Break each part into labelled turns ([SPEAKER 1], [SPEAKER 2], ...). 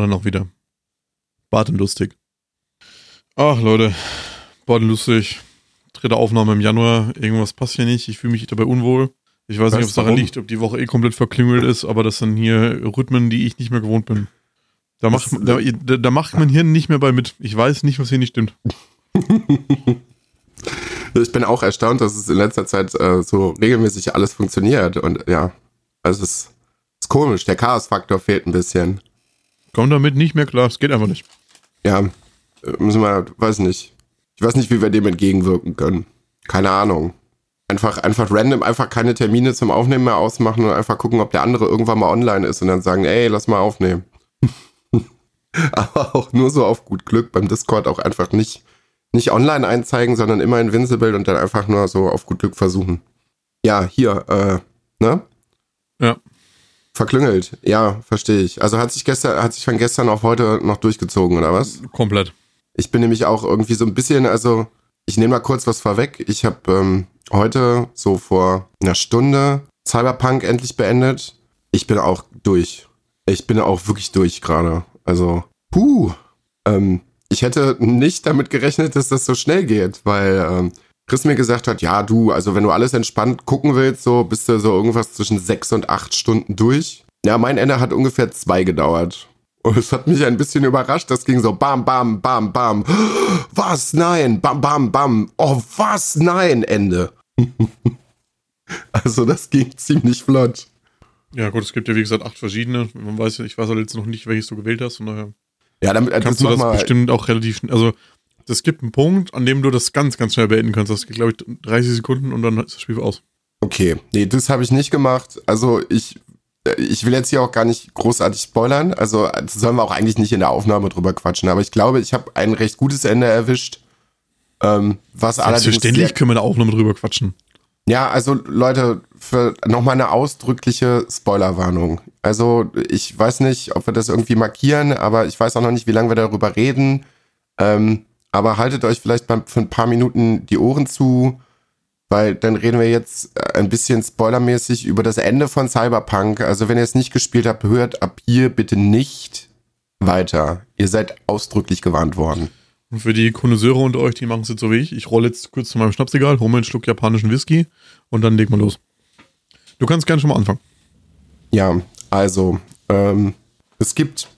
[SPEAKER 1] Alle noch wieder. Barton lustig. Ach, Leute. Barton lustig. Dritte Aufnahme im Januar. Irgendwas passt hier nicht. Ich fühle mich dabei unwohl. Ich weiß nicht, ob es daran liegt, ob die Woche eh komplett verklüngelt ist, aber das sind hier Rhythmen, die ich nicht mehr gewohnt bin. Da macht, da, da macht mein Hirn nicht mehr bei mit. Ich weiß nicht, was hier nicht stimmt.
[SPEAKER 2] ich bin auch erstaunt, dass es in letzter Zeit äh, so regelmäßig alles funktioniert. Und ja, also es ist, ist komisch. Der Chaos-Faktor fehlt ein bisschen.
[SPEAKER 1] Komm damit nicht mehr klar. Es geht einfach nicht.
[SPEAKER 2] Ja, müssen wir, weiß nicht. Ich weiß nicht, wie wir dem entgegenwirken können. Keine Ahnung einfach, einfach random, einfach keine Termine zum Aufnehmen mehr ausmachen und einfach gucken, ob der andere irgendwann mal online ist und dann sagen, ey, lass mal aufnehmen. Aber auch nur so auf gut Glück beim Discord auch einfach nicht, nicht online einzeigen, sondern immer Invincible und dann einfach nur so auf gut Glück versuchen. Ja, hier, äh, ne?
[SPEAKER 1] Ja.
[SPEAKER 2] Verklüngelt, ja, verstehe ich. Also hat sich gestern, hat sich von gestern auf heute noch durchgezogen, oder was?
[SPEAKER 1] Komplett.
[SPEAKER 2] Ich bin nämlich auch irgendwie so ein bisschen, also ich nehme mal kurz was vorweg. Ich habe ähm, heute so vor einer Stunde Cyberpunk endlich beendet. Ich bin auch durch. Ich bin auch wirklich durch gerade. Also, puh. Ähm, ich hätte nicht damit gerechnet, dass das so schnell geht, weil ähm, Chris mir gesagt hat, ja, du, also wenn du alles entspannt gucken willst, so bist du so irgendwas zwischen sechs und acht Stunden durch. Ja, mein Ende hat ungefähr zwei gedauert. Und es hat mich ein bisschen überrascht. Das ging so bam, bam, bam, bam. Was? Nein. Bam, bam, bam. Oh, was? Nein. Ende. also das ging ziemlich flott.
[SPEAKER 1] Ja gut, es gibt ja wie gesagt acht verschiedene. Man weiß, ich weiß halt jetzt noch nicht, welches du gewählt hast. Von daher
[SPEAKER 2] ja, damit
[SPEAKER 1] äh, kannst du das mal bestimmt auch relativ schnell. Also es gibt einen Punkt, an dem du das ganz, ganz schnell beenden kannst. Das geht glaube ich 30 Sekunden und dann ist das Spiel aus.
[SPEAKER 2] Okay, nee, das habe ich nicht gemacht. Also ich, äh, ich will jetzt hier auch gar nicht großartig spoilern. Also das sollen wir auch eigentlich nicht in der Aufnahme drüber quatschen. Aber ich glaube, ich habe ein recht gutes Ende erwischt. Ähm, was allerdings.
[SPEAKER 1] Selbstverständlich können wir auch noch mit drüber quatschen.
[SPEAKER 2] Ja, also Leute, für nochmal eine ausdrückliche Spoilerwarnung. Also ich weiß nicht, ob wir das irgendwie markieren, aber ich weiß auch noch nicht, wie lange wir darüber reden. Ähm, aber haltet euch vielleicht für ein paar Minuten die Ohren zu, weil dann reden wir jetzt äh, ein bisschen spoilermäßig über das Ende von Cyberpunk. Also wenn ihr es nicht gespielt habt, hört ab hier bitte nicht weiter. Ihr seid ausdrücklich gewarnt worden.
[SPEAKER 1] Und für die Konnoisseure unter euch, die machen es jetzt so wie ich. Ich rolle jetzt kurz zu meinem Schnapsegal, hole mir einen Schluck japanischen Whisky und dann leg mal los. Du kannst gerne schon mal anfangen.
[SPEAKER 2] Ja, also, ähm, es gibt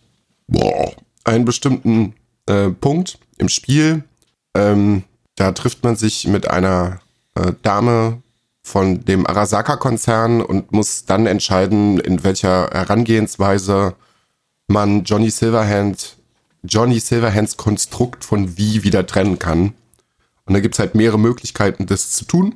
[SPEAKER 2] boah, einen bestimmten äh, Punkt im Spiel. Ähm, da trifft man sich mit einer äh, Dame von dem Arasaka-Konzern und muss dann entscheiden, in welcher Herangehensweise man Johnny Silverhand Johnny Silverhands Konstrukt von wie wieder trennen kann. Und da gibt es halt mehrere Möglichkeiten, das zu tun.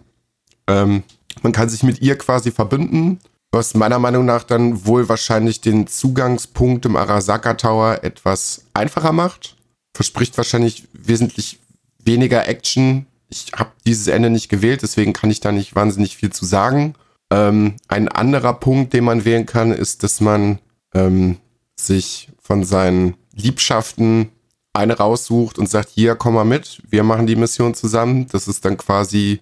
[SPEAKER 2] Ähm, man kann sich mit ihr quasi verbünden, was meiner Meinung nach dann wohl wahrscheinlich den Zugangspunkt im Arasaka Tower etwas einfacher macht. Verspricht wahrscheinlich wesentlich weniger Action. Ich habe dieses Ende nicht gewählt, deswegen kann ich da nicht wahnsinnig viel zu sagen. Ähm, ein anderer Punkt, den man wählen kann, ist, dass man ähm, sich von seinen Liebschaften eine raussucht und sagt, hier, komm mal mit, wir machen die Mission zusammen. Das ist dann quasi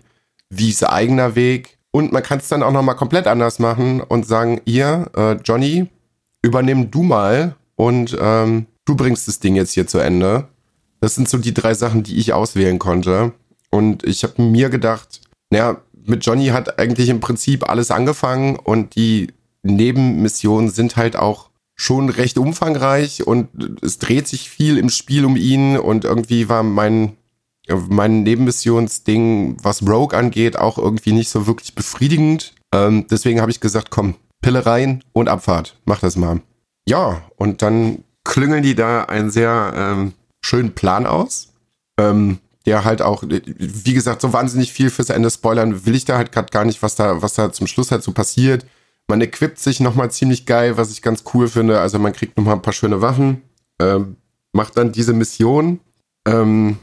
[SPEAKER 2] Wies eigener Weg. Und man kann es dann auch nochmal komplett anders machen und sagen, hier, äh, Johnny, übernimm du mal und ähm, du bringst das Ding jetzt hier zu Ende. Das sind so die drei Sachen, die ich auswählen konnte. Und ich habe mir gedacht, naja, mit Johnny hat eigentlich im Prinzip alles angefangen und die Nebenmissionen sind halt auch schon recht umfangreich und es dreht sich viel im Spiel um ihn und irgendwie war mein mein Nebenmissionsding, was Rogue angeht, auch irgendwie nicht so wirklich befriedigend. Ähm, deswegen habe ich gesagt, komm, Pille rein und Abfahrt. Mach das mal. Ja, und dann klüngeln die da einen sehr ähm, schönen Plan aus. Ähm, der halt auch, wie gesagt, so wahnsinnig viel fürs Ende spoilern will ich da halt gerade gar nicht, was da, was da zum Schluss halt so passiert. Man equipt sich nochmal ziemlich geil, was ich ganz cool finde. Also man kriegt nochmal ein paar schöne Waffen, ähm, macht dann diese Mission. Ähm,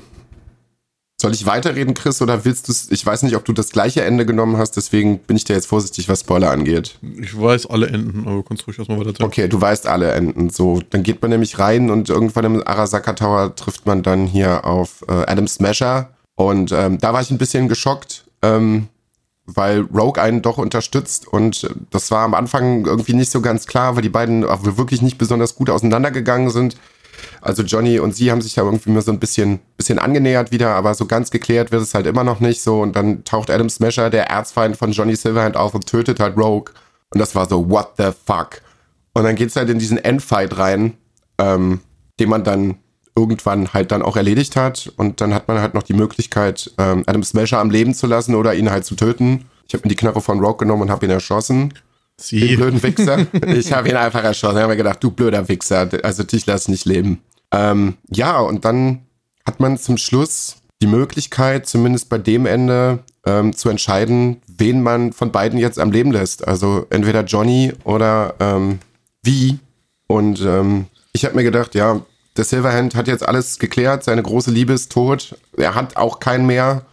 [SPEAKER 2] soll ich weiterreden, Chris, oder willst du es? Ich weiß nicht, ob du das gleiche Ende genommen hast, deswegen bin ich da jetzt vorsichtig, was Spoiler angeht.
[SPEAKER 1] Ich weiß alle Enden, aber du kannst ruhig erstmal weiter
[SPEAKER 2] Okay, du weißt alle Enden. So, dann geht man nämlich rein und irgendwann im Arasaka Tower trifft man dann hier auf äh, Adam Smasher. Und ähm, da war ich ein bisschen geschockt, ähm, weil Rogue einen doch unterstützt und das war am Anfang irgendwie nicht so ganz klar, weil die beiden auch wirklich nicht besonders gut auseinandergegangen sind. Also Johnny und sie haben sich da irgendwie mal so ein bisschen, bisschen angenähert wieder, aber so ganz geklärt wird es halt immer noch nicht so. Und dann taucht Adam Smasher, der Erzfeind von Johnny Silverhand, auf und tötet halt Rogue. Und das war so, what the fuck? Und dann geht's halt in diesen Endfight rein, ähm, den man dann irgendwann halt dann auch erledigt hat. Und dann hat man halt noch die Möglichkeit, ähm, Adam Smasher am Leben zu lassen oder ihn halt zu töten. Ich habe mir die Knarre von Rogue genommen und habe ihn erschossen. Sie. Den blöden Wichser. ich habe ihn einfach erschossen. Ich habe mir gedacht, du blöder Wichser, also dich lass nicht leben. Ähm, ja, und dann hat man zum Schluss die Möglichkeit, zumindest bei dem Ende, ähm, zu entscheiden, wen man von beiden jetzt am Leben lässt. Also entweder Johnny oder ähm, wie. Und ähm, ich habe mir gedacht, ja, der Silverhand hat jetzt alles geklärt, seine große Liebe ist tot, er hat auch keinen mehr.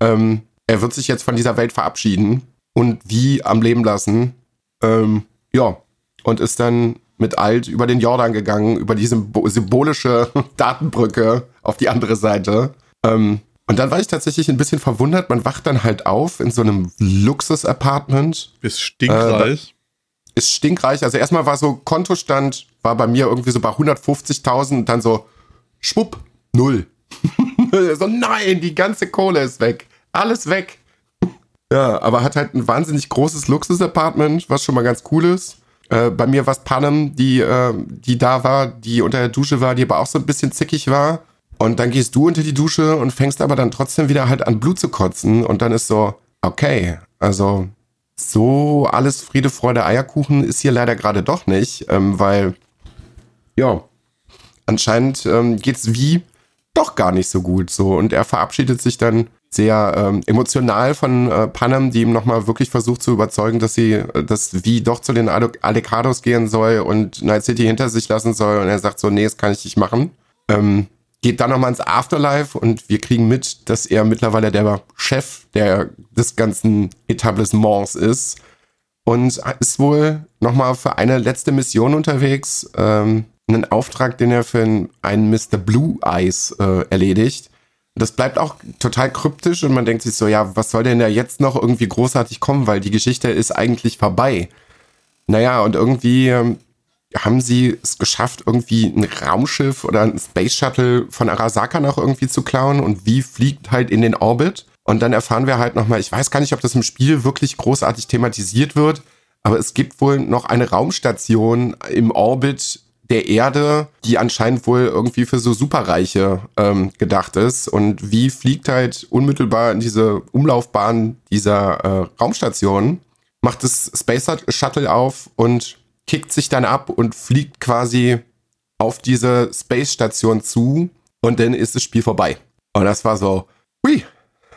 [SPEAKER 2] Ähm, er wird sich jetzt von dieser Welt verabschieden und wie am Leben lassen. Ähm, ja, und ist dann mit Alt über den Jordan gegangen, über die symbolische Datenbrücke auf die andere Seite. Ähm, und dann war ich tatsächlich ein bisschen verwundert. Man wacht dann halt auf in so einem Luxus-Apartment.
[SPEAKER 1] Ist stinkreich.
[SPEAKER 2] Äh, ist stinkreich. Also erstmal war so Kontostand, war bei mir irgendwie so bei 150.000 und dann so schwupp, null. so nein, die ganze Kohle ist weg. Alles weg. Ja, aber hat halt ein wahnsinnig großes Luxus-Apartment, was schon mal ganz cool ist. Äh, bei mir war es Panem, die, äh, die da war, die unter der Dusche war, die aber auch so ein bisschen zickig war. Und dann gehst du unter die Dusche und fängst aber dann trotzdem wieder halt an Blut zu kotzen. Und dann ist so, okay, also so alles Friede, Freude, Eierkuchen ist hier leider gerade doch nicht, ähm, weil, ja, anscheinend ähm, geht's wie doch gar nicht so gut so. Und er verabschiedet sich dann sehr ähm, emotional von äh, Panem, die ihm nochmal wirklich versucht zu überzeugen, dass sie, äh, dass wie doch zu den Alecados gehen soll und Night City hinter sich lassen soll. Und er sagt so, nee, das kann ich nicht machen. Ähm, geht dann nochmal ins Afterlife und wir kriegen mit, dass er mittlerweile der Chef der, des ganzen Etablissements ist und ist wohl nochmal für eine letzte Mission unterwegs. Ähm, einen Auftrag, den er für einen Mr. Blue Eyes äh, erledigt das bleibt auch total kryptisch und man denkt sich so, ja, was soll denn da jetzt noch irgendwie großartig kommen, weil die Geschichte ist eigentlich vorbei. Naja, und irgendwie ähm, haben sie es geschafft, irgendwie ein Raumschiff oder ein Space Shuttle von Arasaka noch irgendwie zu klauen und wie fliegt halt in den Orbit. Und dann erfahren wir halt nochmal, ich weiß gar nicht, ob das im Spiel wirklich großartig thematisiert wird, aber es gibt wohl noch eine Raumstation im Orbit der Erde, die anscheinend wohl irgendwie für so Superreiche ähm, gedacht ist. Und wie fliegt halt unmittelbar in diese Umlaufbahn dieser äh, Raumstation, macht das Space Shuttle auf und kickt sich dann ab und fliegt quasi auf diese Space Station zu und dann ist das Spiel vorbei. Und das war so, hui,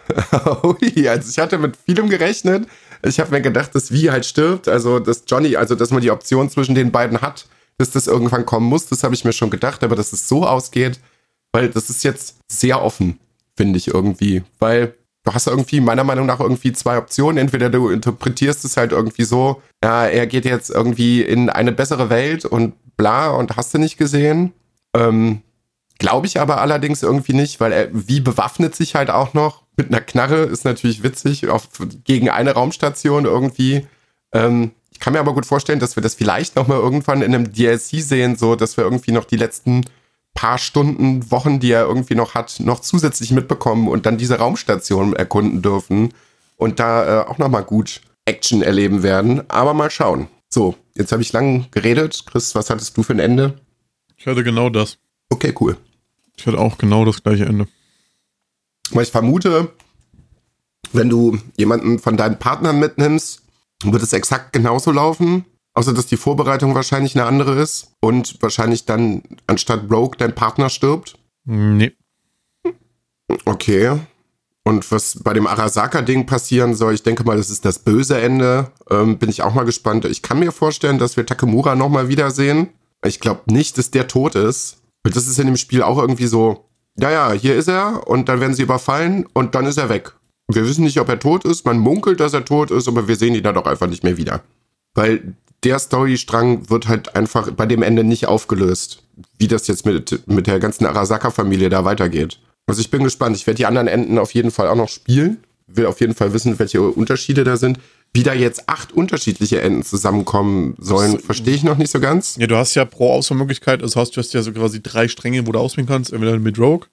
[SPEAKER 2] hui, also ich hatte mit vielem gerechnet. Ich habe mir gedacht, dass Wie halt stirbt, also dass Johnny, also dass man die Option zwischen den beiden hat dass das irgendwann kommen muss. Das habe ich mir schon gedacht, aber dass es so ausgeht, weil das ist jetzt sehr offen, finde ich irgendwie. Weil du hast irgendwie meiner Meinung nach irgendwie zwei Optionen. Entweder du interpretierst es halt irgendwie so, ja, er geht jetzt irgendwie in eine bessere Welt und bla und hast du nicht gesehen. Ähm, Glaube ich aber allerdings irgendwie nicht, weil er wie bewaffnet sich halt auch noch mit einer Knarre, ist natürlich witzig, auf, gegen eine Raumstation irgendwie. Ähm, ich kann mir aber gut vorstellen, dass wir das vielleicht nochmal irgendwann in einem DLC sehen, so dass wir irgendwie noch die letzten paar Stunden, Wochen, die er irgendwie noch hat, noch zusätzlich mitbekommen und dann diese Raumstation erkunden dürfen und da äh, auch nochmal gut Action erleben werden. Aber mal schauen. So, jetzt habe ich lang geredet. Chris, was hattest du für ein Ende?
[SPEAKER 1] Ich hatte genau das.
[SPEAKER 2] Okay, cool.
[SPEAKER 1] Ich hatte auch genau das gleiche Ende.
[SPEAKER 2] Weil ich vermute, wenn du jemanden von deinen Partnern mitnimmst, wird es exakt genauso laufen, außer dass die Vorbereitung wahrscheinlich eine andere ist und wahrscheinlich dann anstatt Rogue dein Partner stirbt?
[SPEAKER 1] Nee.
[SPEAKER 2] Okay. Und was bei dem Arasaka-Ding passieren soll, ich denke mal, das ist das böse Ende. Ähm, bin ich auch mal gespannt. Ich kann mir vorstellen, dass wir Takemura nochmal wiedersehen. Ich glaube nicht, dass der tot ist. Und das ist in dem Spiel auch irgendwie so, ja, ja, hier ist er und dann werden sie überfallen und dann ist er weg. Wir wissen nicht, ob er tot ist. Man munkelt, dass er tot ist, aber wir sehen ihn da doch einfach nicht mehr wieder. Weil der Storystrang wird halt einfach bei dem Ende nicht aufgelöst, wie das jetzt mit, mit der ganzen Arasaka-Familie da weitergeht. Also ich bin gespannt. Ich werde die anderen Enden auf jeden Fall auch noch spielen. will auf jeden Fall wissen, welche Unterschiede da sind. Wie da jetzt acht unterschiedliche Enden zusammenkommen sollen, verstehe ich noch nicht so ganz.
[SPEAKER 1] Ja, du hast ja pro Auswahlmöglichkeit, also hast, du hast ja so quasi drei Stränge, wo du auswählen kannst, entweder mit Rogue,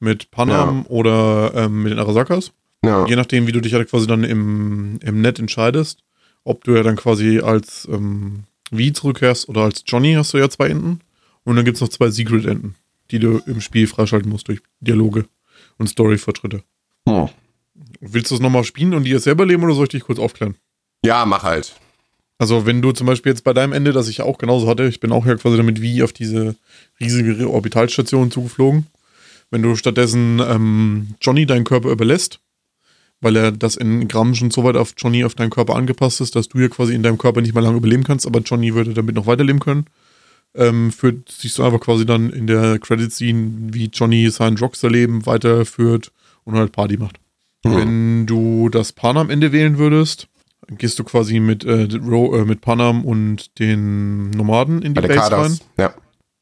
[SPEAKER 1] mit Panam ja. oder ähm, mit den Arasakas. Ja. Je nachdem, wie du dich halt quasi dann im, im Net entscheidest, ob du ja dann quasi als ähm, V zurückkehrst oder als Johnny hast du ja zwei Enden. Und dann gibt es noch zwei Secret-Enden, die du im Spiel freischalten musst durch Dialoge und Story-Fortschritte. Hm. Willst du es nochmal spielen und die jetzt selber leben oder soll ich dich kurz aufklären?
[SPEAKER 2] Ja, mach halt.
[SPEAKER 1] Also, wenn du zum Beispiel jetzt bei deinem Ende, das ich auch genauso hatte, ich bin auch ja quasi damit wie auf diese riesige Orbitalstation zugeflogen. Wenn du stattdessen ähm, Johnny deinen Körper überlässt, weil er das in Gramm schon so weit auf Johnny auf deinen Körper angepasst ist, dass du ja quasi in deinem Körper nicht mehr lange überleben kannst, aber Johnny würde damit noch weiterleben können. Ähm, führt, siehst du einfach quasi dann in der Credit-Scene, wie Johnny sein Rockstar-Leben weiterführt und halt Party macht. Mhm. Wenn du das Pan am Ende wählen würdest, gehst du quasi mit, äh, äh, mit Panam und den Nomaden in die Base rein.
[SPEAKER 2] Ja.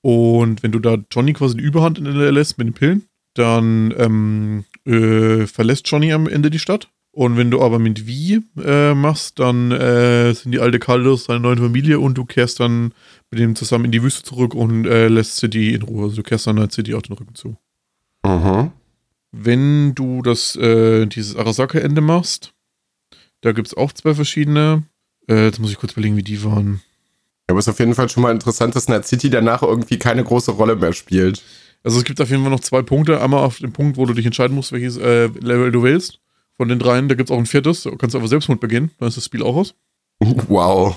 [SPEAKER 1] Und wenn du da Johnny quasi die Überhand in der lässt mit den Pillen, dann ähm, äh, verlässt Johnny am Ende die Stadt. Und wenn du aber mit Wie äh, machst, dann äh, sind die alte Caldos seine neue Familie und du kehrst dann mit dem zusammen in die Wüste zurück und äh, lässt City in Ruhe. Also du kehrst dann halt City auf den Rücken zu.
[SPEAKER 2] Mhm.
[SPEAKER 1] Wenn du das, äh, dieses Arasaka-Ende machst, da gibt es auch zwei verschiedene. Äh, jetzt muss ich kurz überlegen, wie die waren.
[SPEAKER 2] Aber es ist auf jeden Fall schon mal interessant, dass Night City danach irgendwie keine große Rolle mehr spielt.
[SPEAKER 1] Also es gibt auf jeden Fall noch zwei Punkte. Einmal auf dem Punkt, wo du dich entscheiden musst, welches äh, Level du wählst. Von den dreien, da gibt es auch ein viertes. Da kannst du aber Selbstmord beginnen. Dann ist das Spiel auch aus.
[SPEAKER 2] Wow.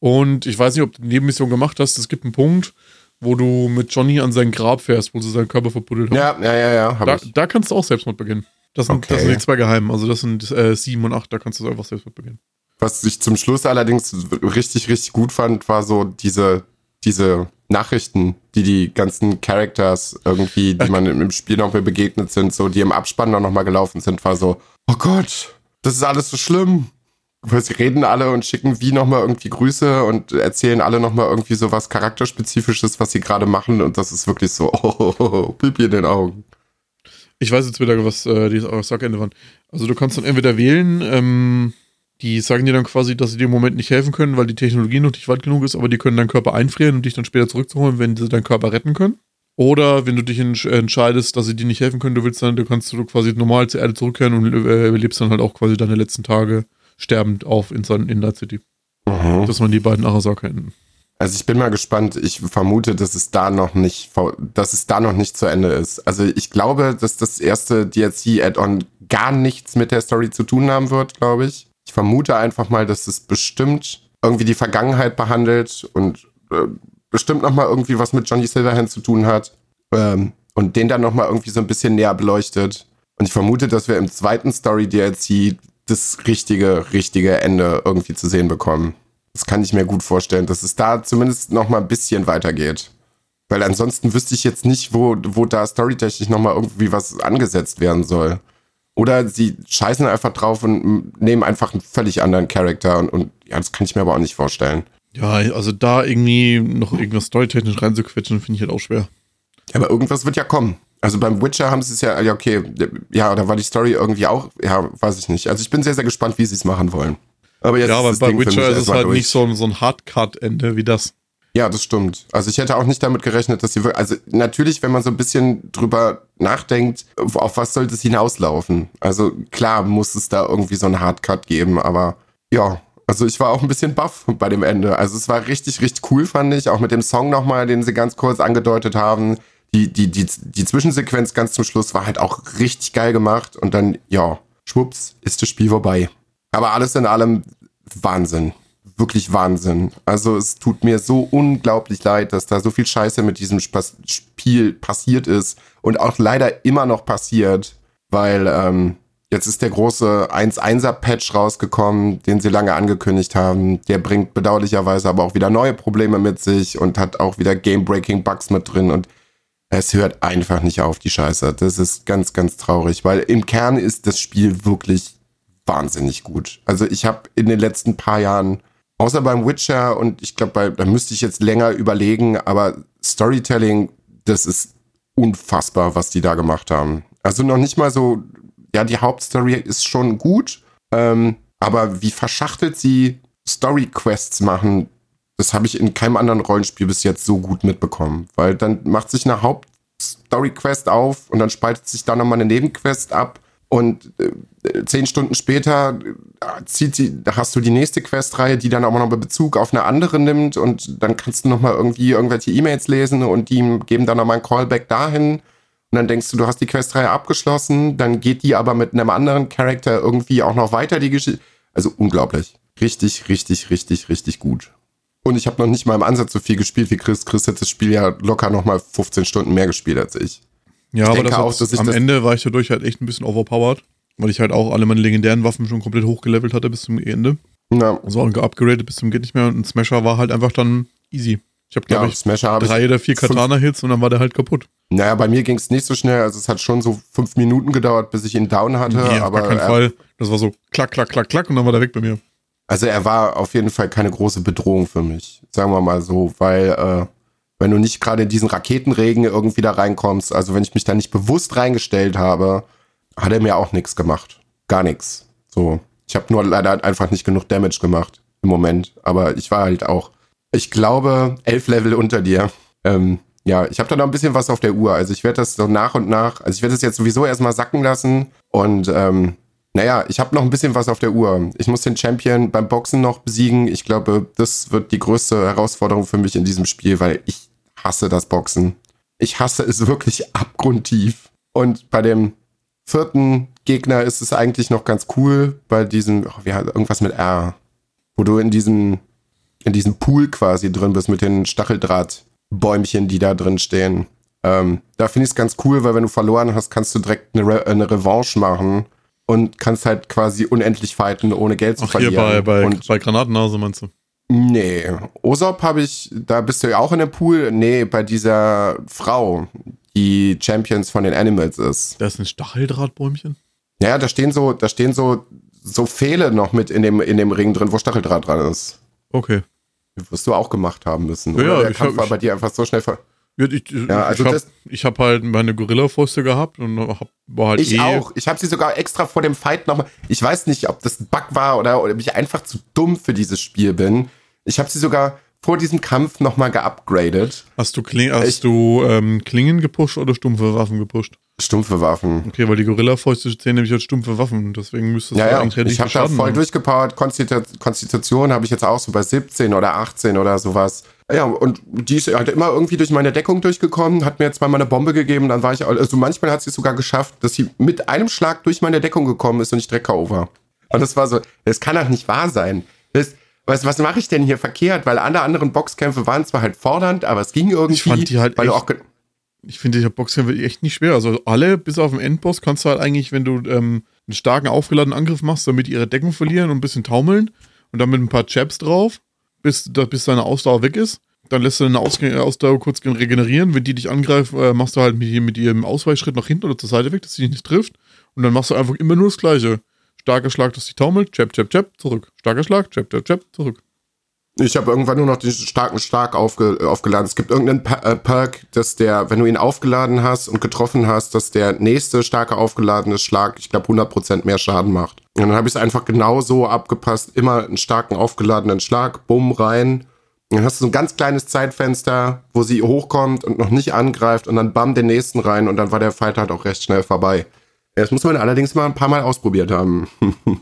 [SPEAKER 1] Und ich weiß nicht, ob du die Nebenmission gemacht hast. Es gibt einen Punkt, wo du mit Johnny an sein Grab fährst, wo sie seinen Körper verbuddelt haben.
[SPEAKER 2] Ja, ja, ja, ja.
[SPEAKER 1] Da, da, kannst du auch Selbstmord beginnen. Das sind, okay. das sind die zwei Geheimen. Also das sind äh, sieben und acht, da kannst du einfach Selbstmord beginnen.
[SPEAKER 2] Was ich zum Schluss allerdings richtig, richtig gut fand, war so diese, diese Nachrichten, die die ganzen Characters irgendwie, die man im Spiel noch mal begegnet sind, so die im Abspann noch mal gelaufen sind, war so, oh Gott, das ist alles so schlimm. Sie reden alle und schicken wie noch mal irgendwie Grüße und erzählen alle noch mal irgendwie so was charakterspezifisches, was sie gerade machen und das ist wirklich so, oh, oh, oh, oh Pipi in den Augen.
[SPEAKER 1] Ich weiß jetzt wieder, was äh, die Sackende waren. Also du kannst dann entweder wählen, ähm, die sagen dir dann quasi, dass sie dir im Moment nicht helfen können, weil die Technologie noch nicht weit genug ist, aber die können deinen Körper einfrieren und dich dann später zurückzuholen, wenn sie deinen Körper retten können. Oder wenn du dich entscheidest, dass sie dir nicht helfen können, du willst dann, du kannst du quasi normal zur Erde zurückkehren und äh, lebst dann halt auch quasi deine letzten Tage sterbend auf in, in Night City. Mhm. Das waren die beiden Arasaka enden.
[SPEAKER 2] Also ich bin mal gespannt. Ich vermute, dass es da noch nicht, dass es da noch nicht zu Ende ist. Also ich glaube, dass das erste DLC-Add-on gar nichts mit der Story zu tun haben wird, glaube ich. Ich vermute einfach mal, dass es bestimmt irgendwie die Vergangenheit behandelt und äh, bestimmt noch mal irgendwie was mit Johnny Silverhand zu tun hat ähm, und den dann noch mal irgendwie so ein bisschen näher beleuchtet. Und ich vermute, dass wir im zweiten Story DLC das richtige, richtige Ende irgendwie zu sehen bekommen. Das kann ich mir gut vorstellen, dass es da zumindest noch mal ein bisschen weitergeht. Weil ansonsten wüsste ich jetzt nicht, wo, wo da storytechnisch noch mal irgendwie was angesetzt werden soll. Oder sie scheißen einfach drauf und nehmen einfach einen völlig anderen Charakter und, und ja, das kann ich mir aber auch nicht vorstellen.
[SPEAKER 1] Ja, also da irgendwie noch irgendwas storytechnisch reinzuquetschen, finde ich halt auch schwer.
[SPEAKER 2] Ja, aber irgendwas wird ja kommen. Also beim Witcher haben sie es ja, ja, okay, ja, da war die Story irgendwie auch, ja, weiß ich nicht. Also ich bin sehr, sehr gespannt, wie sie es machen wollen.
[SPEAKER 1] Aber jetzt ja, aber bei Witcher ist es halt durch. nicht so, so ein Hardcut-Ende wie das.
[SPEAKER 2] Ja, das stimmt. Also ich hätte auch nicht damit gerechnet, dass sie wirklich, also natürlich, wenn man so ein bisschen drüber nachdenkt, auf was sollte es hinauslaufen? Also klar muss es da irgendwie so einen Hardcut geben, aber ja, also ich war auch ein bisschen baff bei dem Ende. Also es war richtig, richtig cool, fand ich. Auch mit dem Song nochmal, den sie ganz kurz angedeutet haben. Die, die, die, die Zwischensequenz ganz zum Schluss war halt auch richtig geil gemacht. Und dann, ja, schwupps, ist das Spiel vorbei. Aber alles in allem Wahnsinn. Wirklich Wahnsinn. Also es tut mir so unglaublich leid, dass da so viel Scheiße mit diesem Spiel passiert ist und auch leider immer noch passiert, weil ähm, jetzt ist der große 1.1er-Patch rausgekommen, den sie lange angekündigt haben. Der bringt bedauerlicherweise aber auch wieder neue Probleme mit sich und hat auch wieder Game-Breaking-Bugs mit drin und es hört einfach nicht auf, die Scheiße. Das ist ganz, ganz traurig, weil im Kern ist das Spiel wirklich wahnsinnig gut. Also ich habe in den letzten paar Jahren, außer beim Witcher und ich glaube, da müsste ich jetzt länger überlegen, aber Storytelling, das ist unfassbar, was die da gemacht haben. Also noch nicht mal so ja, die Hauptstory ist schon gut, ähm, aber wie verschachtelt sie Story-Quests machen, das habe ich in keinem anderen Rollenspiel bis jetzt so gut mitbekommen. Weil dann macht sich eine Haupt-Story-Quest auf und dann spaltet sich da nochmal eine Nebenquest ab und äh, zehn Stunden später äh, zieht sie, hast du die nächste Questreihe, die dann auch noch Bezug auf eine andere nimmt und dann kannst du nochmal irgendwie irgendwelche E-Mails lesen und die geben dann nochmal ein Callback dahin. Und dann denkst du, du hast die Questreihe abgeschlossen, dann geht die aber mit einem anderen Charakter irgendwie auch noch weiter, die Geschichte. Also unglaublich. Richtig, richtig, richtig, richtig gut. Und ich habe noch nicht mal im Ansatz so viel gespielt wie Chris. Chris hat das Spiel ja locker nochmal 15 Stunden mehr gespielt als ich.
[SPEAKER 1] Ja,
[SPEAKER 2] Ich
[SPEAKER 1] aber das
[SPEAKER 2] auch, dass
[SPEAKER 1] am
[SPEAKER 2] das-
[SPEAKER 1] Ende war ich dadurch halt echt ein bisschen overpowered, weil ich halt auch alle meine legendären Waffen schon komplett hochgelevelt hatte bis zum Ende.
[SPEAKER 2] Na,
[SPEAKER 1] Also auch geupgradet bis zum geht nicht mehr und ein Smasher war halt einfach dann easy. Ich habe glaube
[SPEAKER 2] ja,
[SPEAKER 1] ich
[SPEAKER 2] Smasher habe ich.
[SPEAKER 1] drei oder vier Katana-Hits und dann war der halt kaputt.
[SPEAKER 2] Naja, bei mir ging es nicht so schnell. Also es hat schon so fünf Minuten gedauert, bis ich ihn down hatte.
[SPEAKER 1] nee, auf
[SPEAKER 2] aber
[SPEAKER 1] gar keinen
[SPEAKER 2] er,
[SPEAKER 1] Fall. Das war so klack, klack, klack, klack und dann war der weg bei mir.
[SPEAKER 2] Also er war auf jeden Fall keine große Bedrohung für mich, sagen wir mal so, weil äh, wenn du nicht gerade in diesen Raketenregen irgendwie da reinkommst, also wenn ich mich da nicht bewusst reingestellt habe, hat er mir auch nichts gemacht. Gar nichts. So. Ich habe nur leider einfach nicht genug Damage gemacht im Moment. Aber ich war halt auch, ich glaube, elf Level unter dir. Ähm, ja, ich habe da noch ein bisschen was auf der Uhr. Also ich werde das so nach und nach, also ich werde das jetzt sowieso erstmal sacken lassen und ähm, naja, ich habe noch ein bisschen was auf der Uhr. Ich muss den Champion beim Boxen noch besiegen. Ich glaube, das wird die größte Herausforderung für mich in diesem Spiel, weil ich hasse das Boxen. Ich hasse es wirklich abgrundtief. Und bei dem vierten Gegner ist es eigentlich noch ganz cool, bei diesem, oh, wie heißt irgendwas mit R, wo du in diesem, in diesem Pool quasi drin bist mit den Stacheldrahtbäumchen, die da drin stehen. Ähm, da finde ich es ganz cool, weil wenn du verloren hast, kannst du direkt eine, Re eine Revanche machen und kannst halt quasi unendlich fighten, ohne Geld zu
[SPEAKER 1] Ach, hier
[SPEAKER 2] verlieren.
[SPEAKER 1] bei, bei,
[SPEAKER 2] und
[SPEAKER 1] bei Granatennase meinst du?
[SPEAKER 2] Nee, Osop habe ich, da bist du ja auch in dem Pool. Nee, bei dieser Frau, die Champions von den Animals ist.
[SPEAKER 1] Da ist ein Stacheldrahtbäumchen.
[SPEAKER 2] Ja, da stehen so, da stehen so, so Pfähle noch mit in dem, in dem Ring drin, wo Stacheldraht dran ist.
[SPEAKER 1] Okay.
[SPEAKER 2] Wirst du auch gemacht haben müssen.
[SPEAKER 1] Ja,
[SPEAKER 2] oder? Der
[SPEAKER 1] ich
[SPEAKER 2] Kampf
[SPEAKER 1] hab-
[SPEAKER 2] war bei dir einfach so schnell ver
[SPEAKER 1] Ja, ich
[SPEAKER 2] Ja, also
[SPEAKER 1] ich habe
[SPEAKER 2] das-
[SPEAKER 1] hab halt meine Gorilla-Fäuste gehabt und hab, war halt
[SPEAKER 2] Ich
[SPEAKER 1] eh.
[SPEAKER 2] auch. Ich habe sie sogar extra vor dem Fight nochmal. Ich weiß nicht, ob das ein Bug war oder, oder ob ich einfach zu dumm für dieses Spiel bin. Ich habe sie sogar vor diesem Kampf nochmal geupgradet.
[SPEAKER 1] Hast du, Kling, hast
[SPEAKER 2] Ich-
[SPEAKER 1] du ähm, Klingen gepusht oder stumpfe Waffen gepusht?
[SPEAKER 2] Stumpfe Waffen.
[SPEAKER 1] Okay, weil die Gorilla-Fäuste zählen nämlich als stumpfe Waffen, deswegen müsstest
[SPEAKER 2] Ja,
[SPEAKER 1] du
[SPEAKER 2] ja,
[SPEAKER 1] eigentlich relativ
[SPEAKER 2] ich habe da voll durchgepowert. Konstitu- Konstitution habe ich jetzt auch so bei 17 oder 18 oder sowas. Ja, und die ist halt immer irgendwie durch meine Deckung durchgekommen, hat mir jetzt zweimal eine Bombe gegeben, dann war ich, also manchmal hat sie es sogar geschafft, dass sie mit einem Schlag durch meine Deckung gekommen ist und ich K.O. war. Und das war so, das kann doch nicht wahr sein. Was, was mache ich denn hier verkehrt? Weil alle anderen Boxkämpfe waren zwar halt fordernd, aber es ging irgendwie,
[SPEAKER 1] Ich fand die halt
[SPEAKER 2] weil
[SPEAKER 1] echt-
[SPEAKER 2] auch
[SPEAKER 1] Ich finde, der Boxkämpfe echt nicht schwer. Also alle, bis auf den Endboss, kannst du halt eigentlich, wenn du ähm, einen starken aufgeladenen Angriff machst, damit die ihre Deckung verlieren und ein bisschen taumeln und dann mit ein paar Jabs drauf, bis, da, bis deine Ausdauer weg ist. Dann lässt du deine Aus Ausdauer kurz regenerieren. Wenn die dich angreifen, äh, machst du halt mit, mit ihrem Ausweichschritt nach hinten oder zur Seite weg, dass sie dich nicht trifft. Und dann machst du einfach immer nur das Gleiche. Starker Schlag, dass sie taumelt, Jab, Jab, Jab, zurück. Starker Schlag, Jab, Jab, Jab, zurück.
[SPEAKER 2] Ich habe irgendwann nur noch den starken Stark aufge, aufgeladen. Es gibt irgendeinen Pa- äh, Perk, dass der, wenn du ihn aufgeladen hast und getroffen hast, dass der nächste starke aufgeladene Schlag, ich glaube, 100% mehr Schaden macht. Und dann habe ich es einfach genau so abgepasst. Immer einen starken aufgeladenen Schlag, bumm, rein. Dann hast du so ein ganz kleines Zeitfenster, wo sie hochkommt und noch nicht angreift und dann bam den nächsten rein und dann war der Fight halt auch recht schnell vorbei. Das muss man allerdings mal ein paar Mal ausprobiert haben.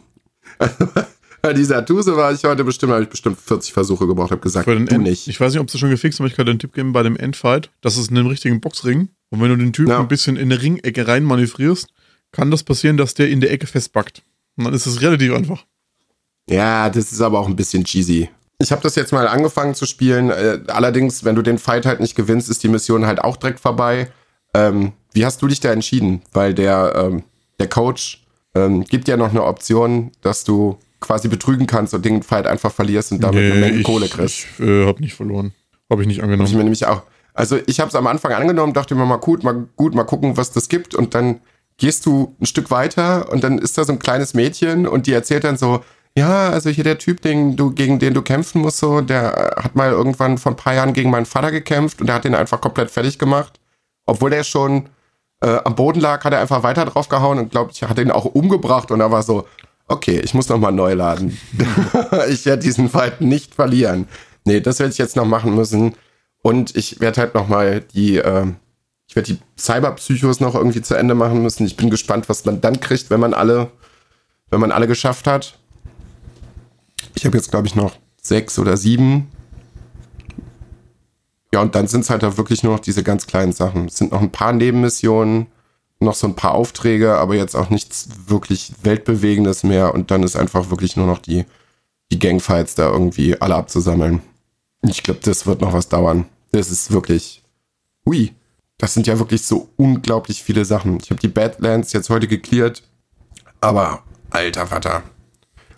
[SPEAKER 2] Bei dieser Tuse war ich heute bestimmt, habe ich bestimmt 40 Versuche gebraucht, habe gesagt, du
[SPEAKER 1] End,
[SPEAKER 2] nicht.
[SPEAKER 1] Ich weiß nicht, ob sie schon gefixt aber ich kann dir einen Tipp geben bei dem Endfight. Das ist in einem richtigen Boxring. Und wenn du den Typen
[SPEAKER 2] Ja.
[SPEAKER 1] ein bisschen in eine Ringecke rein manövrierst, kann das passieren, dass der in der Ecke festbackt. Und dann ist es relativ einfach.
[SPEAKER 2] Ja, das ist aber auch ein bisschen cheesy. Ich habe das jetzt mal angefangen zu spielen. Äh, allerdings, wenn du den Fight halt nicht gewinnst, ist die Mission halt auch direkt vorbei. Ähm, wie hast du dich da entschieden? Weil der, ähm, der Coach ähm, gibt ja noch eine Option, dass du quasi betrügen kannst und den Fight einfach verlierst und damit eine Menge
[SPEAKER 1] ich,
[SPEAKER 2] Kohle kriegst.
[SPEAKER 1] Ich äh, habe nicht verloren. Habe ich nicht
[SPEAKER 2] Hab ich
[SPEAKER 1] angenommen.
[SPEAKER 2] mir nämlich auch. Also ich habe es am Anfang angenommen, dachte mir mal gut, mal gut, mal gucken, was das gibt. Und dann gehst du ein Stück weiter und dann ist da so ein kleines Mädchen und die erzählt dann so, ja, also hier der Typ, den du, gegen den du kämpfen musst, so, der äh, hat mal irgendwann vor ein paar Jahren gegen meinen Vater gekämpft und der hat den einfach komplett fertig gemacht. Obwohl der schon äh, am Boden lag, hat er einfach weiter drauf gehauen und glaube ich, hat ihn auch umgebracht und er war so, okay, ich muss nochmal neu laden. ich werde diesen Fight nicht verlieren. Nee, das werde ich jetzt noch machen müssen. Und ich werde halt nochmal die, äh, ich werde die Cyberpsychos noch irgendwie zu Ende machen müssen. Ich bin gespannt, was man dann kriegt, wenn man alle, wenn man alle geschafft hat. Ich habe jetzt, glaube ich, noch sechs oder sieben. Ja, und dann sind es halt auch wirklich nur noch diese ganz kleinen Sachen. Es sind noch ein paar Nebenmissionen, noch so ein paar Aufträge, aber jetzt auch nichts wirklich Weltbewegendes mehr. Und dann ist einfach wirklich nur noch die, die Gangfights da irgendwie alle abzusammeln. Ich glaube, das wird noch was dauern. Das ist wirklich. Ui, das sind ja wirklich so unglaublich viele Sachen. Ich habe die Badlands jetzt heute geklärt, aber alter Vater.